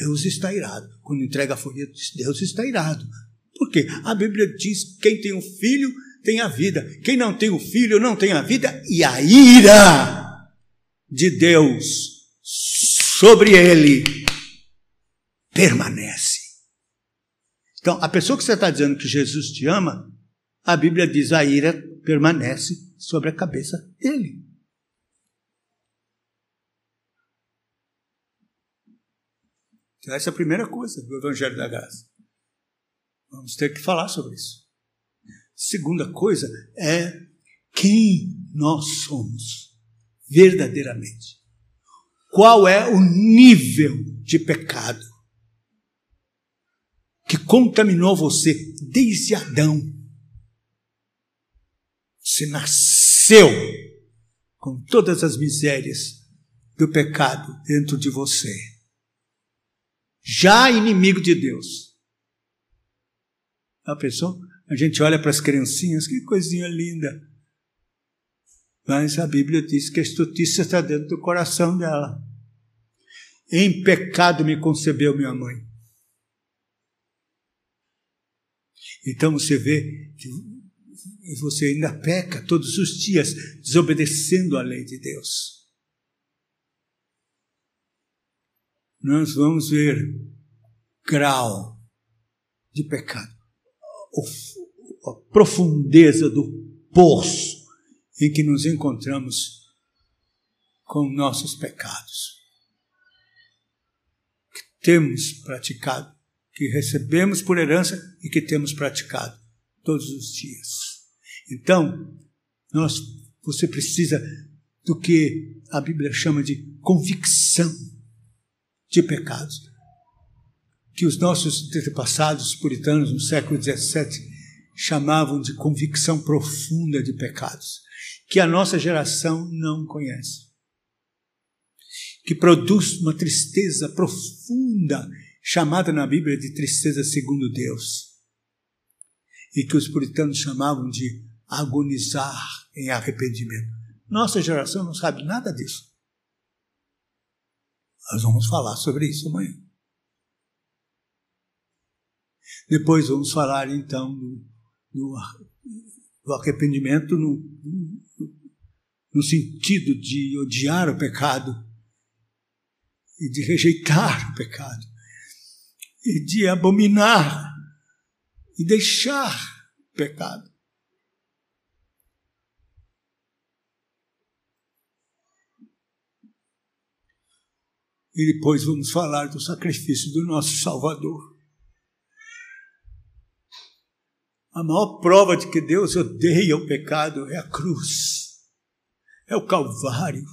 Deus está irado. Quando entrega folheto, Deus está irado. Porque a Bíblia diz: quem tem um filho tem a vida, quem não tem o um filho não tem a vida, e a ira de Deus sobre ele permanece. Então, a pessoa que você está dizendo que Jesus te ama, a Bíblia diz: a ira permanece sobre a cabeça dele. Então, essa é a primeira coisa do Evangelho da Graça. Vamos ter que falar sobre isso. Segunda coisa é quem nós somos verdadeiramente. Qual é o nível de pecado que contaminou você desde Adão? Você nasceu com todas as misérias do pecado dentro de você. Já inimigo de Deus a pessoa, a gente olha para as criancinhas, que coisinha linda. Mas a Bíblia diz que a estutícia está dentro do coração dela. Em pecado me concebeu minha mãe. Então você vê que você ainda peca todos os dias, desobedecendo a lei de Deus. Nós vamos ver grau de pecado a profundeza do poço em que nos encontramos com nossos pecados. Que temos praticado, que recebemos por herança e que temos praticado todos os dias. Então, nós, você precisa do que a Bíblia chama de convicção de pecados que os nossos antepassados puritanos no século XVII chamavam de convicção profunda de pecados, que a nossa geração não conhece. que produz uma tristeza profunda, chamada na Bíblia de tristeza segundo Deus, e que os puritanos chamavam de agonizar em arrependimento. Nossa geração não sabe nada disso. Nós vamos falar sobre isso amanhã. Depois vamos falar então do, do, do arrependimento no, no, sentido de odiar o pecado e de rejeitar o pecado e de abominar e deixar o pecado. E depois vamos falar do sacrifício do nosso Salvador. A maior prova de que Deus odeia o pecado é a cruz, é o Calvário.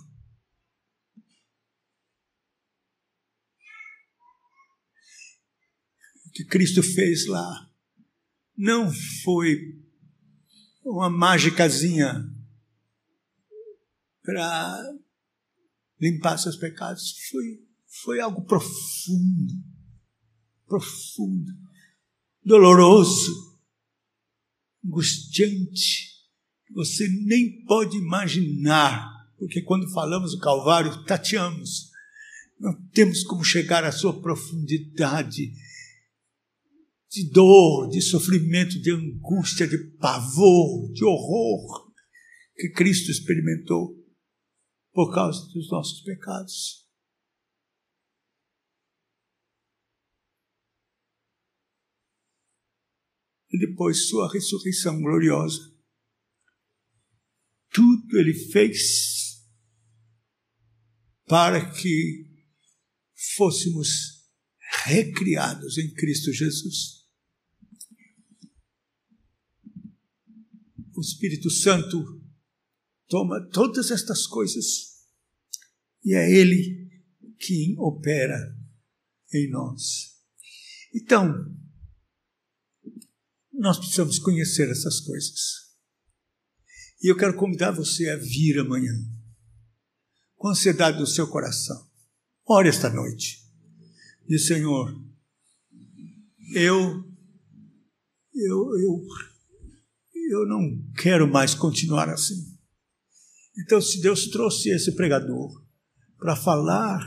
O que Cristo fez lá não foi uma mágicazinha para limpar seus pecados, foi, foi algo profundo, profundo, doloroso angustiante, você nem pode imaginar, porque quando falamos do Calvário, tateamos. Não temos como chegar à sua profundidade de dor, de sofrimento, de angústia, de pavor, de horror que Cristo experimentou por causa dos nossos pecados. E depois sua ressurreição gloriosa. Tudo ele fez para que fôssemos recriados em Cristo Jesus. O Espírito Santo toma todas estas coisas e é Ele quem opera em nós. Então, nós precisamos conhecer essas coisas. E eu quero convidar você a vir amanhã, com ansiedade do seu coração. Ore esta noite. Diz, Senhor, eu, eu, eu, eu não quero mais continuar assim. Então, se Deus trouxe esse pregador para falar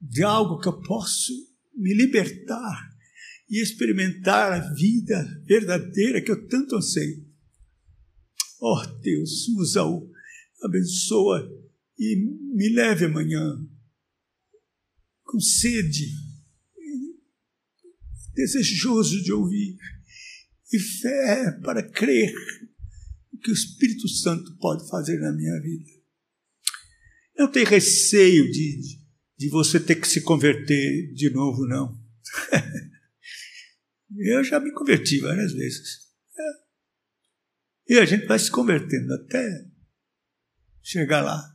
de algo que eu posso me libertar e experimentar a vida verdadeira que eu tanto anseio. Oh Deus, usa-o, abençoa e me leve amanhã com sede, desejoso de ouvir e fé para crer que o Espírito Santo pode fazer na minha vida. Não tenho receio de, de você ter que se converter de novo, não. Eu já me converti várias vezes. É. E a gente vai se convertendo até chegar lá.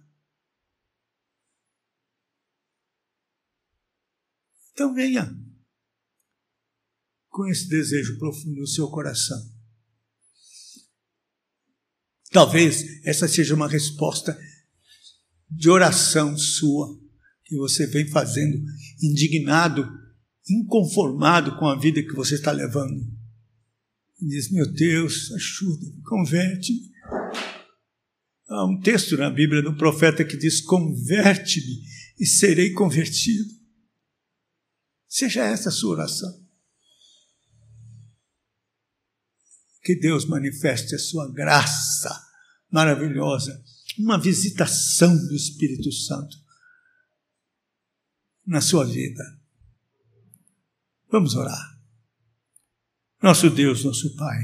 Então venha com esse desejo profundo no seu coração. Talvez essa seja uma resposta de oração sua que você vem fazendo, indignado inconformado com a vida que você está levando. E diz: Meu Deus, ajuda, converte-me. Há um texto na Bíblia do profeta que diz: Converte-me e serei convertido. Seja essa a sua oração. Que Deus manifeste a sua graça maravilhosa, uma visitação do Espírito Santo na sua vida Vamos orar. Nosso Deus, nosso Pai,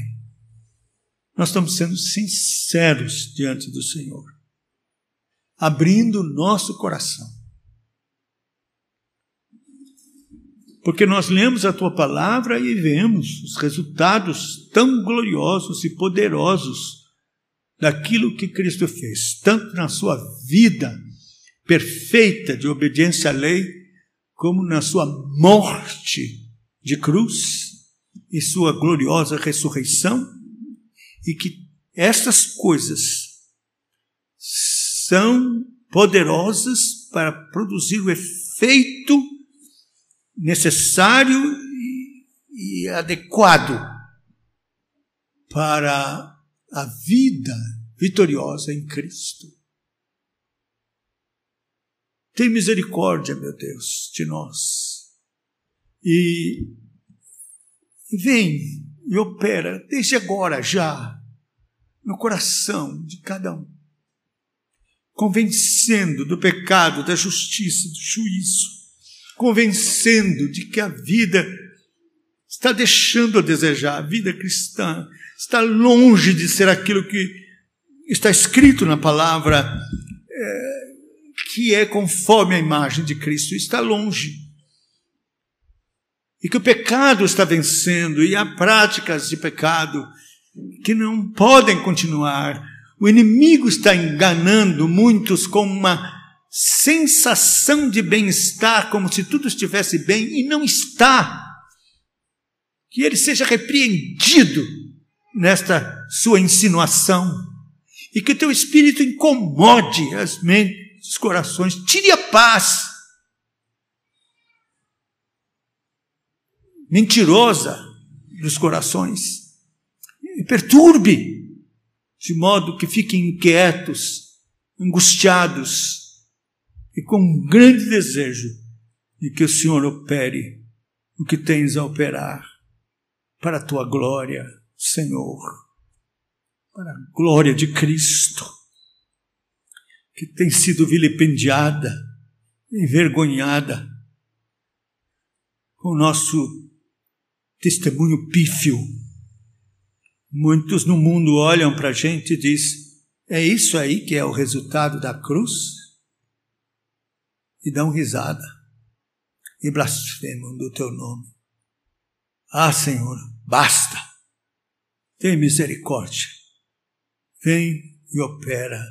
nós estamos sendo sinceros diante do Senhor, abrindo nosso coração. Porque nós lemos a tua palavra e vemos os resultados tão gloriosos e poderosos daquilo que Cristo fez, tanto na sua vida perfeita de obediência à lei, como na sua morte de cruz e sua gloriosa ressurreição, e que essas coisas são poderosas para produzir o efeito necessário e adequado para a vida vitoriosa em Cristo. Tem misericórdia, meu Deus, de nós. E, vem e opera, desde agora já, no coração de cada um, convencendo do pecado, da justiça, do juízo, convencendo de que a vida está deixando a desejar, a vida cristã está longe de ser aquilo que está escrito na palavra. É, que é conforme a imagem de Cristo está longe. E que o pecado está vencendo e há práticas de pecado que não podem continuar. O inimigo está enganando muitos com uma sensação de bem-estar, como se tudo estivesse bem, e não está. Que ele seja repreendido nesta sua insinuação e que teu espírito incomode as mentes dos corações, tire a paz. Mentirosa dos corações, e perturbe, de modo que fiquem inquietos, angustiados e com um grande desejo de que o Senhor opere o que tens a operar para a tua glória, Senhor, para a glória de Cristo que tem sido vilipendiada, envergonhada, com o nosso testemunho pífio. Muitos no mundo olham para a gente e dizem: é isso aí que é o resultado da cruz? E dão risada e blasfemam do teu nome. Ah, Senhor, basta. Tem misericórdia. Vem e opera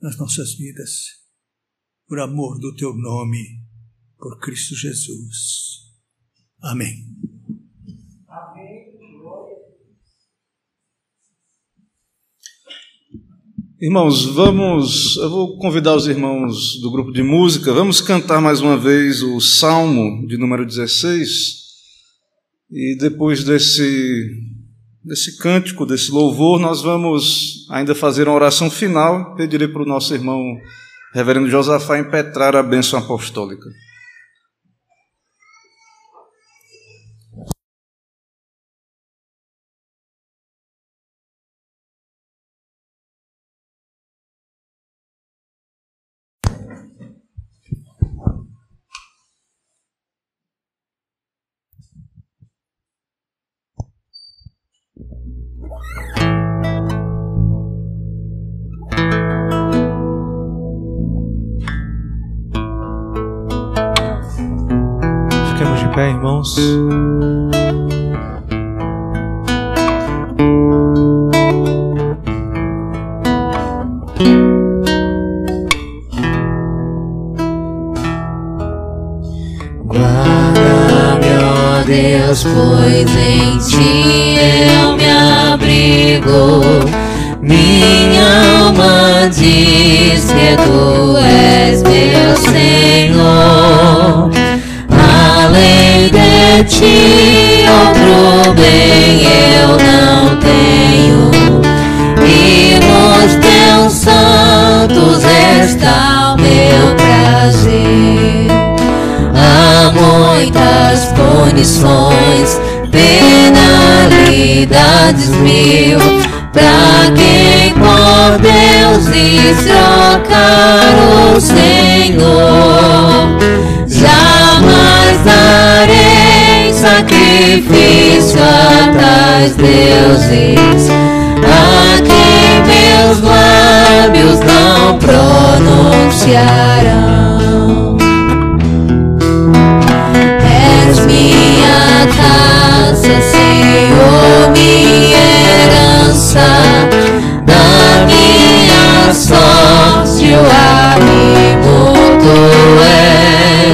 nas nossas vidas, por amor do teu nome, por Cristo Jesus. Amém. Irmãos, vamos. Eu vou convidar os irmãos do grupo de música. Vamos cantar mais uma vez o Salmo de número 16. E depois desse desse cântico, desse louvor, nós vamos ainda fazer uma oração final. Pedirei para o nosso irmão Reverendo Josafá impetrar a bênção apostólica. Irmãos. Guarda-me, ó Deus, pois em ti eu me abrigo. Penalidades mil pra quem por Deus diz trocar o Senhor jamais darei sacrifício a tais deuses a quem meus lábios não pronunciarão. força da minha sorte, o amigo tu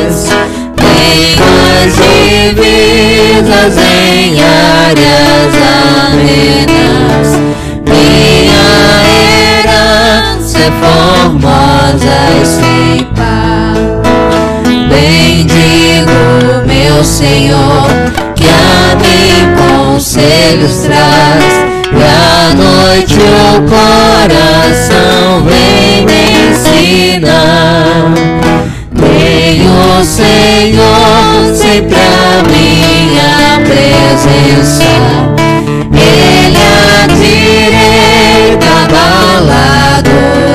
és. Tem mais divisas em áreas amenas, minha herança é formosa e sem par. Bendigo meu Senhor. Noite o coração vem me ensinar. Tenho, Senhor, sempre a minha presença. Ele à direita, abalado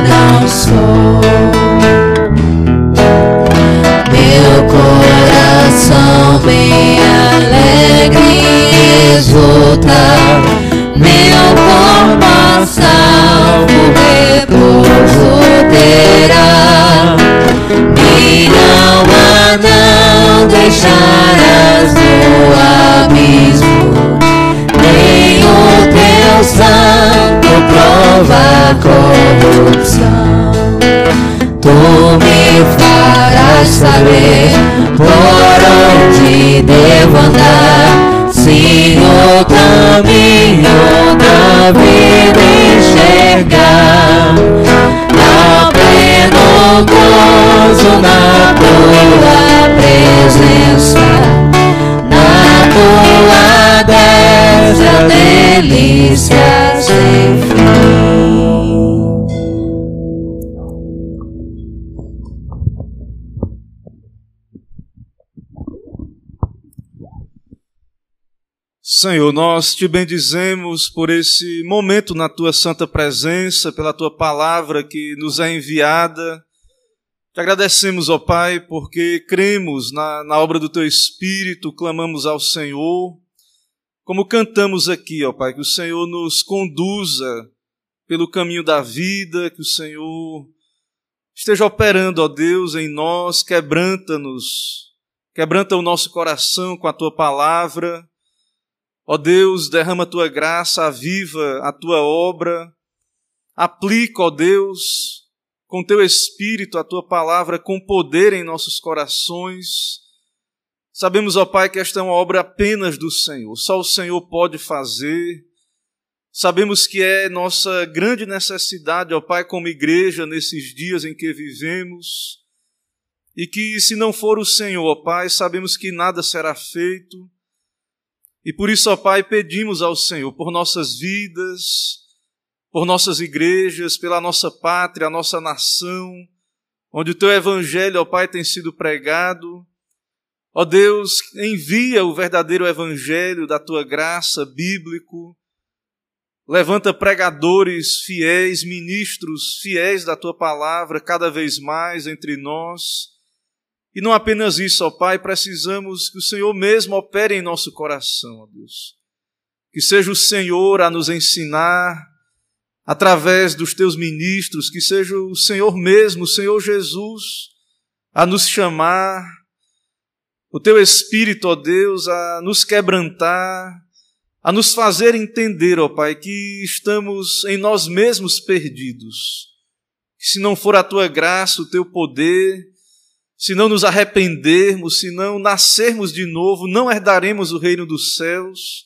não sou. Meu coração bem alegre exulta deixarás no abismo, nem o teu santo prova corrupção. Tu me farás saber por onde devo andar Sim, o caminho da vida enxergar gozo na tua presença, na tua destra delícias sem fim. Senhor, nós te bendizemos por esse momento na tua santa presença, pela tua palavra que nos é enviada. Te agradecemos, ó Pai, porque cremos na, na obra do teu Espírito, clamamos ao Senhor. Como cantamos aqui, ó Pai, que o Senhor nos conduza pelo caminho da vida, que o Senhor esteja operando, ó Deus, em nós, quebranta-nos, quebranta o nosso coração com a tua palavra Ó Deus, derrama a tua graça, aviva a tua obra, aplica, ó Deus, com teu espírito a tua palavra com poder em nossos corações. Sabemos, ó Pai, que esta é uma obra apenas do Senhor, só o Senhor pode fazer. Sabemos que é nossa grande necessidade, ó Pai, como igreja, nesses dias em que vivemos, e que se não for o Senhor, ó Pai, sabemos que nada será feito. E por isso, ó Pai, pedimos ao Senhor por nossas vidas, por nossas igrejas, pela nossa pátria, a nossa nação, onde o teu evangelho, ó Pai, tem sido pregado. Ó Deus, envia o verdadeiro evangelho da tua graça bíblico. Levanta pregadores fiéis, ministros fiéis da tua palavra cada vez mais entre nós e não apenas isso, ó Pai, precisamos que o Senhor mesmo opere em nosso coração, ó Deus. Que seja o Senhor a nos ensinar através dos teus ministros, que seja o Senhor mesmo, o Senhor Jesus, a nos chamar, o teu Espírito, ó Deus, a nos quebrantar, a nos fazer entender, ó Pai, que estamos em nós mesmos perdidos. Que se não for a tua graça, o teu poder, se não nos arrependermos, se não nascermos de novo, não herdaremos o reino dos céus.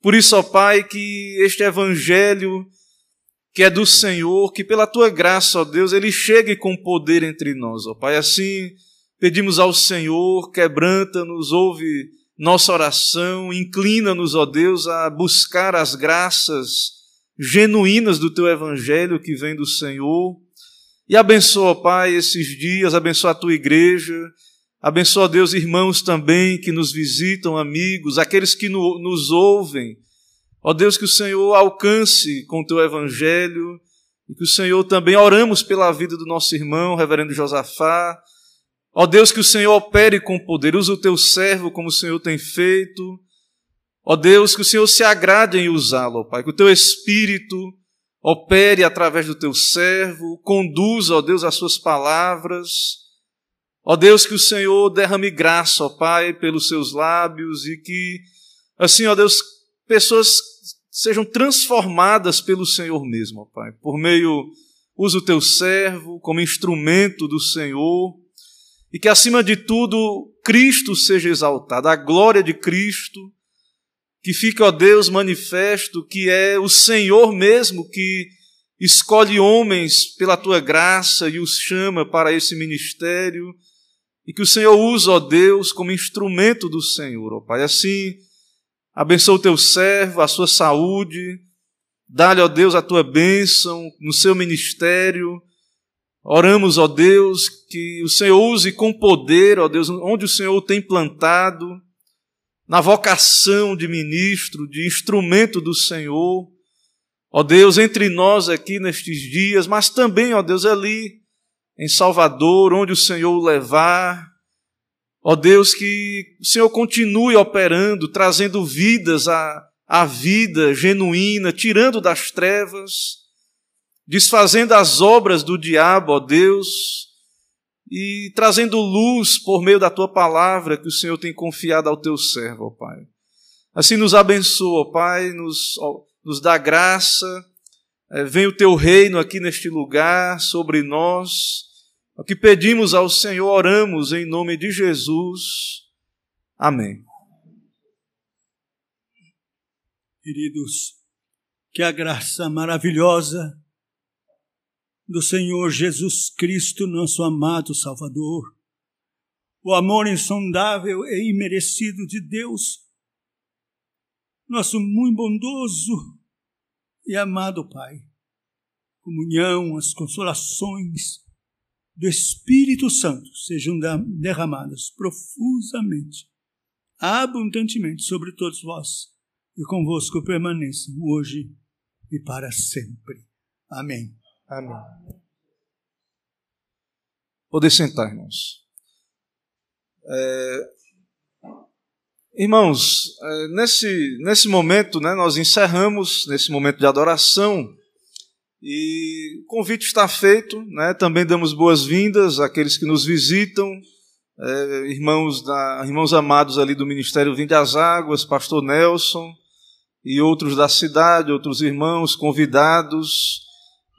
Por isso, ó Pai, que este evangelho que é do Senhor, que pela tua graça, ó Deus, ele chegue com poder entre nós, ó Pai. Assim, pedimos ao Senhor, quebranta-nos, ouve nossa oração, inclina-nos, ó Deus, a buscar as graças genuínas do teu evangelho que vem do Senhor e abençoa, Pai, esses dias, abençoa a tua igreja, abençoa, Deus, irmãos também que nos visitam, amigos, aqueles que no, nos ouvem. Ó Deus, que o Senhor alcance com o teu evangelho e que o Senhor também oramos pela vida do nosso irmão, reverendo Josafá. Ó Deus, que o Senhor opere com poder, usa o teu servo como o Senhor tem feito. Ó Deus, que o Senhor se agrade em usá-lo, Pai, que o teu espírito opere através do teu servo, conduza, ó Deus, as suas palavras. Ó Deus, que o Senhor derrame graça, ó Pai, pelos seus lábios e que, assim, ó Deus, pessoas sejam transformadas pelo Senhor mesmo, ó Pai, por meio, usa o teu servo como instrumento do Senhor. E que, acima de tudo, Cristo seja exaltado, a glória de Cristo. Que fique, ó Deus, manifesto que é o Senhor mesmo que escolhe homens pela tua graça e os chama para esse ministério, e que o Senhor usa, ó Deus, como instrumento do Senhor, ó Pai. Assim, abençoa o teu servo, a sua saúde, dá-lhe, ó Deus, a tua bênção no seu ministério. Oramos, ó Deus, que o Senhor use com poder, ó Deus, onde o Senhor tem plantado, na vocação de ministro, de instrumento do Senhor. Ó Deus, entre nós aqui nestes dias, mas também, ó Deus, ali em Salvador, onde o Senhor o levar. Ó Deus, que o Senhor continue operando, trazendo vidas à, à vida genuína, tirando das trevas, desfazendo as obras do diabo, ó Deus, e trazendo luz por meio da tua palavra que o Senhor tem confiado ao teu servo, ó Pai. Assim nos abençoa, ó Pai, nos, nos dá graça, é, vem o teu reino aqui neste lugar sobre nós. O que pedimos ao Senhor, oramos em nome de Jesus. Amém. Queridos, que a graça maravilhosa do Senhor Jesus Cristo, nosso amado Salvador, o amor insondável e imerecido de Deus, nosso muito bondoso e amado Pai, comunhão, as consolações, do Espírito Santo sejam derramadas profusamente, abundantemente sobre todos vós e convosco permaneçam hoje e para sempre. Amém. Amém. Poder sentar, irmãos. É, irmãos, é, nesse, nesse momento, né, nós encerramos, nesse momento de adoração, e o convite está feito, né? também damos boas-vindas àqueles que nos visitam, é, irmãos, da, irmãos amados ali do Ministério Vinde às Águas, Pastor Nelson e outros da cidade, outros irmãos convidados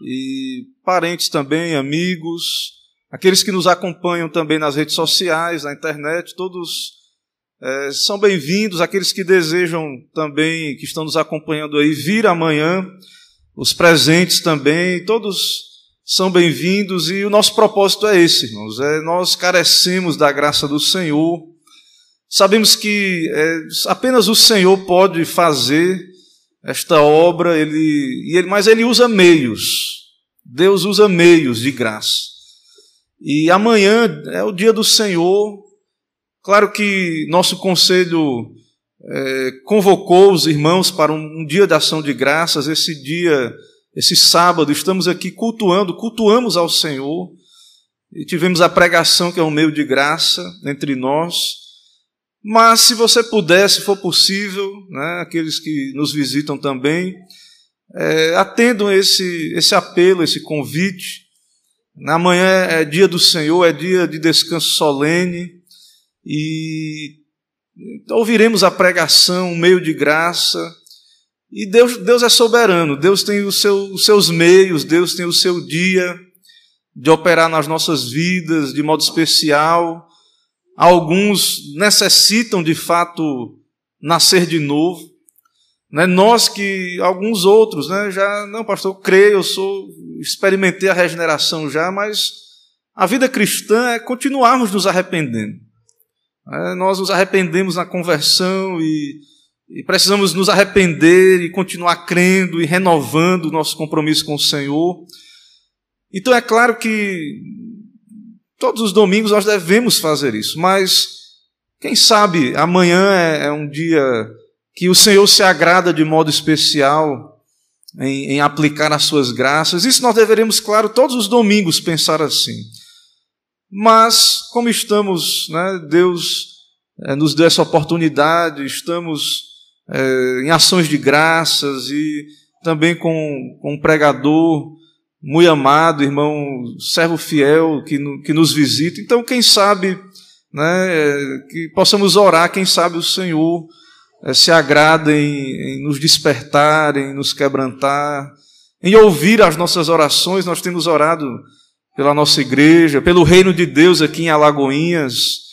e parentes também, amigos, aqueles que nos acompanham também nas redes sociais, na internet, todos é, são bem-vindos, aqueles que desejam também, que estão nos acompanhando aí, vir amanhã os presentes também, todos são bem-vindos e o nosso propósito é esse, irmãos. É, nós carecemos da graça do Senhor. Sabemos que é, apenas o Senhor pode fazer esta obra, ele, mas ele usa meios. Deus usa meios de graça. E amanhã é o dia do Senhor. Claro que nosso conselho é, convocou os irmãos para um, um dia de ação de graças. Esse dia, esse sábado, estamos aqui cultuando, cultuamos ao Senhor. E tivemos a pregação, que é um meio de graça entre nós. Mas se você puder, se for possível, né, aqueles que nos visitam também, é, atendam esse, esse apelo, esse convite. Amanhã é dia do Senhor, é dia de descanso solene. E ouviremos a pregação, meio de graça. E Deus, Deus é soberano, Deus tem o seu, os seus meios, Deus tem o seu dia de operar nas nossas vidas de modo especial. Alguns necessitam de fato nascer de novo. Né? Nós que, alguns outros, né? já, não, pastor, eu creio, eu sou, experimentei a regeneração já, mas a vida cristã é continuarmos nos arrependendo. É, nós nos arrependemos na conversão e, e precisamos nos arrepender e continuar crendo e renovando o nosso compromisso com o Senhor. Então é claro que todos os domingos nós devemos fazer isso, mas quem sabe amanhã é, é um dia que o Senhor se agrada de modo especial em, em aplicar as suas graças. Isso nós deveremos, claro, todos os domingos pensar assim. Mas, como estamos, né, Deus é, nos deu essa oportunidade, estamos é, em ações de graças e também com, com um pregador muito amado, irmão, servo fiel que, que nos visita. Então, quem sabe, né, que possamos orar, quem sabe o Senhor é, se agrada em, em nos despertar, em nos quebrantar, em ouvir as nossas orações. Nós temos orado pela nossa igreja, pelo reino de Deus aqui em Alagoinhas.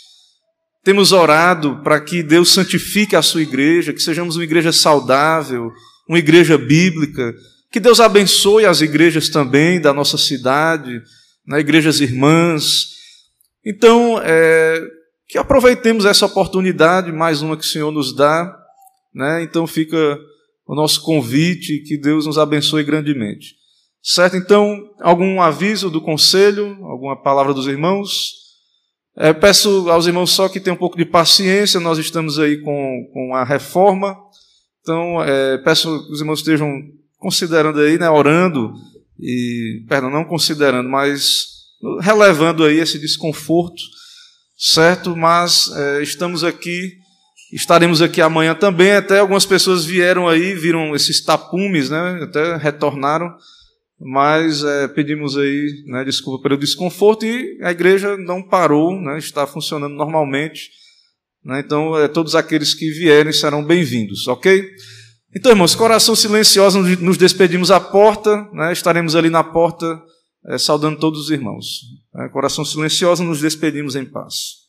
Temos orado para que Deus santifique a sua igreja, que sejamos uma igreja saudável, uma igreja bíblica. Que Deus abençoe as igrejas também da nossa cidade, né, igrejas irmãs. Então, é, que aproveitemos essa oportunidade, mais uma que o Senhor nos dá. Né? Então, fica o nosso convite, que Deus nos abençoe grandemente. Certo? Então, algum aviso do conselho, alguma palavra dos irmãos? É, peço aos irmãos só que tenham um pouco de paciência, nós estamos aí com, com a reforma, então é, peço que os irmãos estejam considerando aí, né, orando, e, perdão, não considerando, mas relevando aí esse desconforto, certo? Mas é, estamos aqui, estaremos aqui amanhã também, até algumas pessoas vieram aí, viram esses tapumes, né, até retornaram, mas é, pedimos aí né, desculpa pelo desconforto e a igreja não parou, né, está funcionando normalmente. Né, então, é, todos aqueles que vierem serão bem-vindos, ok? Então, irmãos, coração silencioso, nos despedimos à porta, né, estaremos ali na porta é, saudando todos os irmãos. É, coração silencioso, nos despedimos em paz.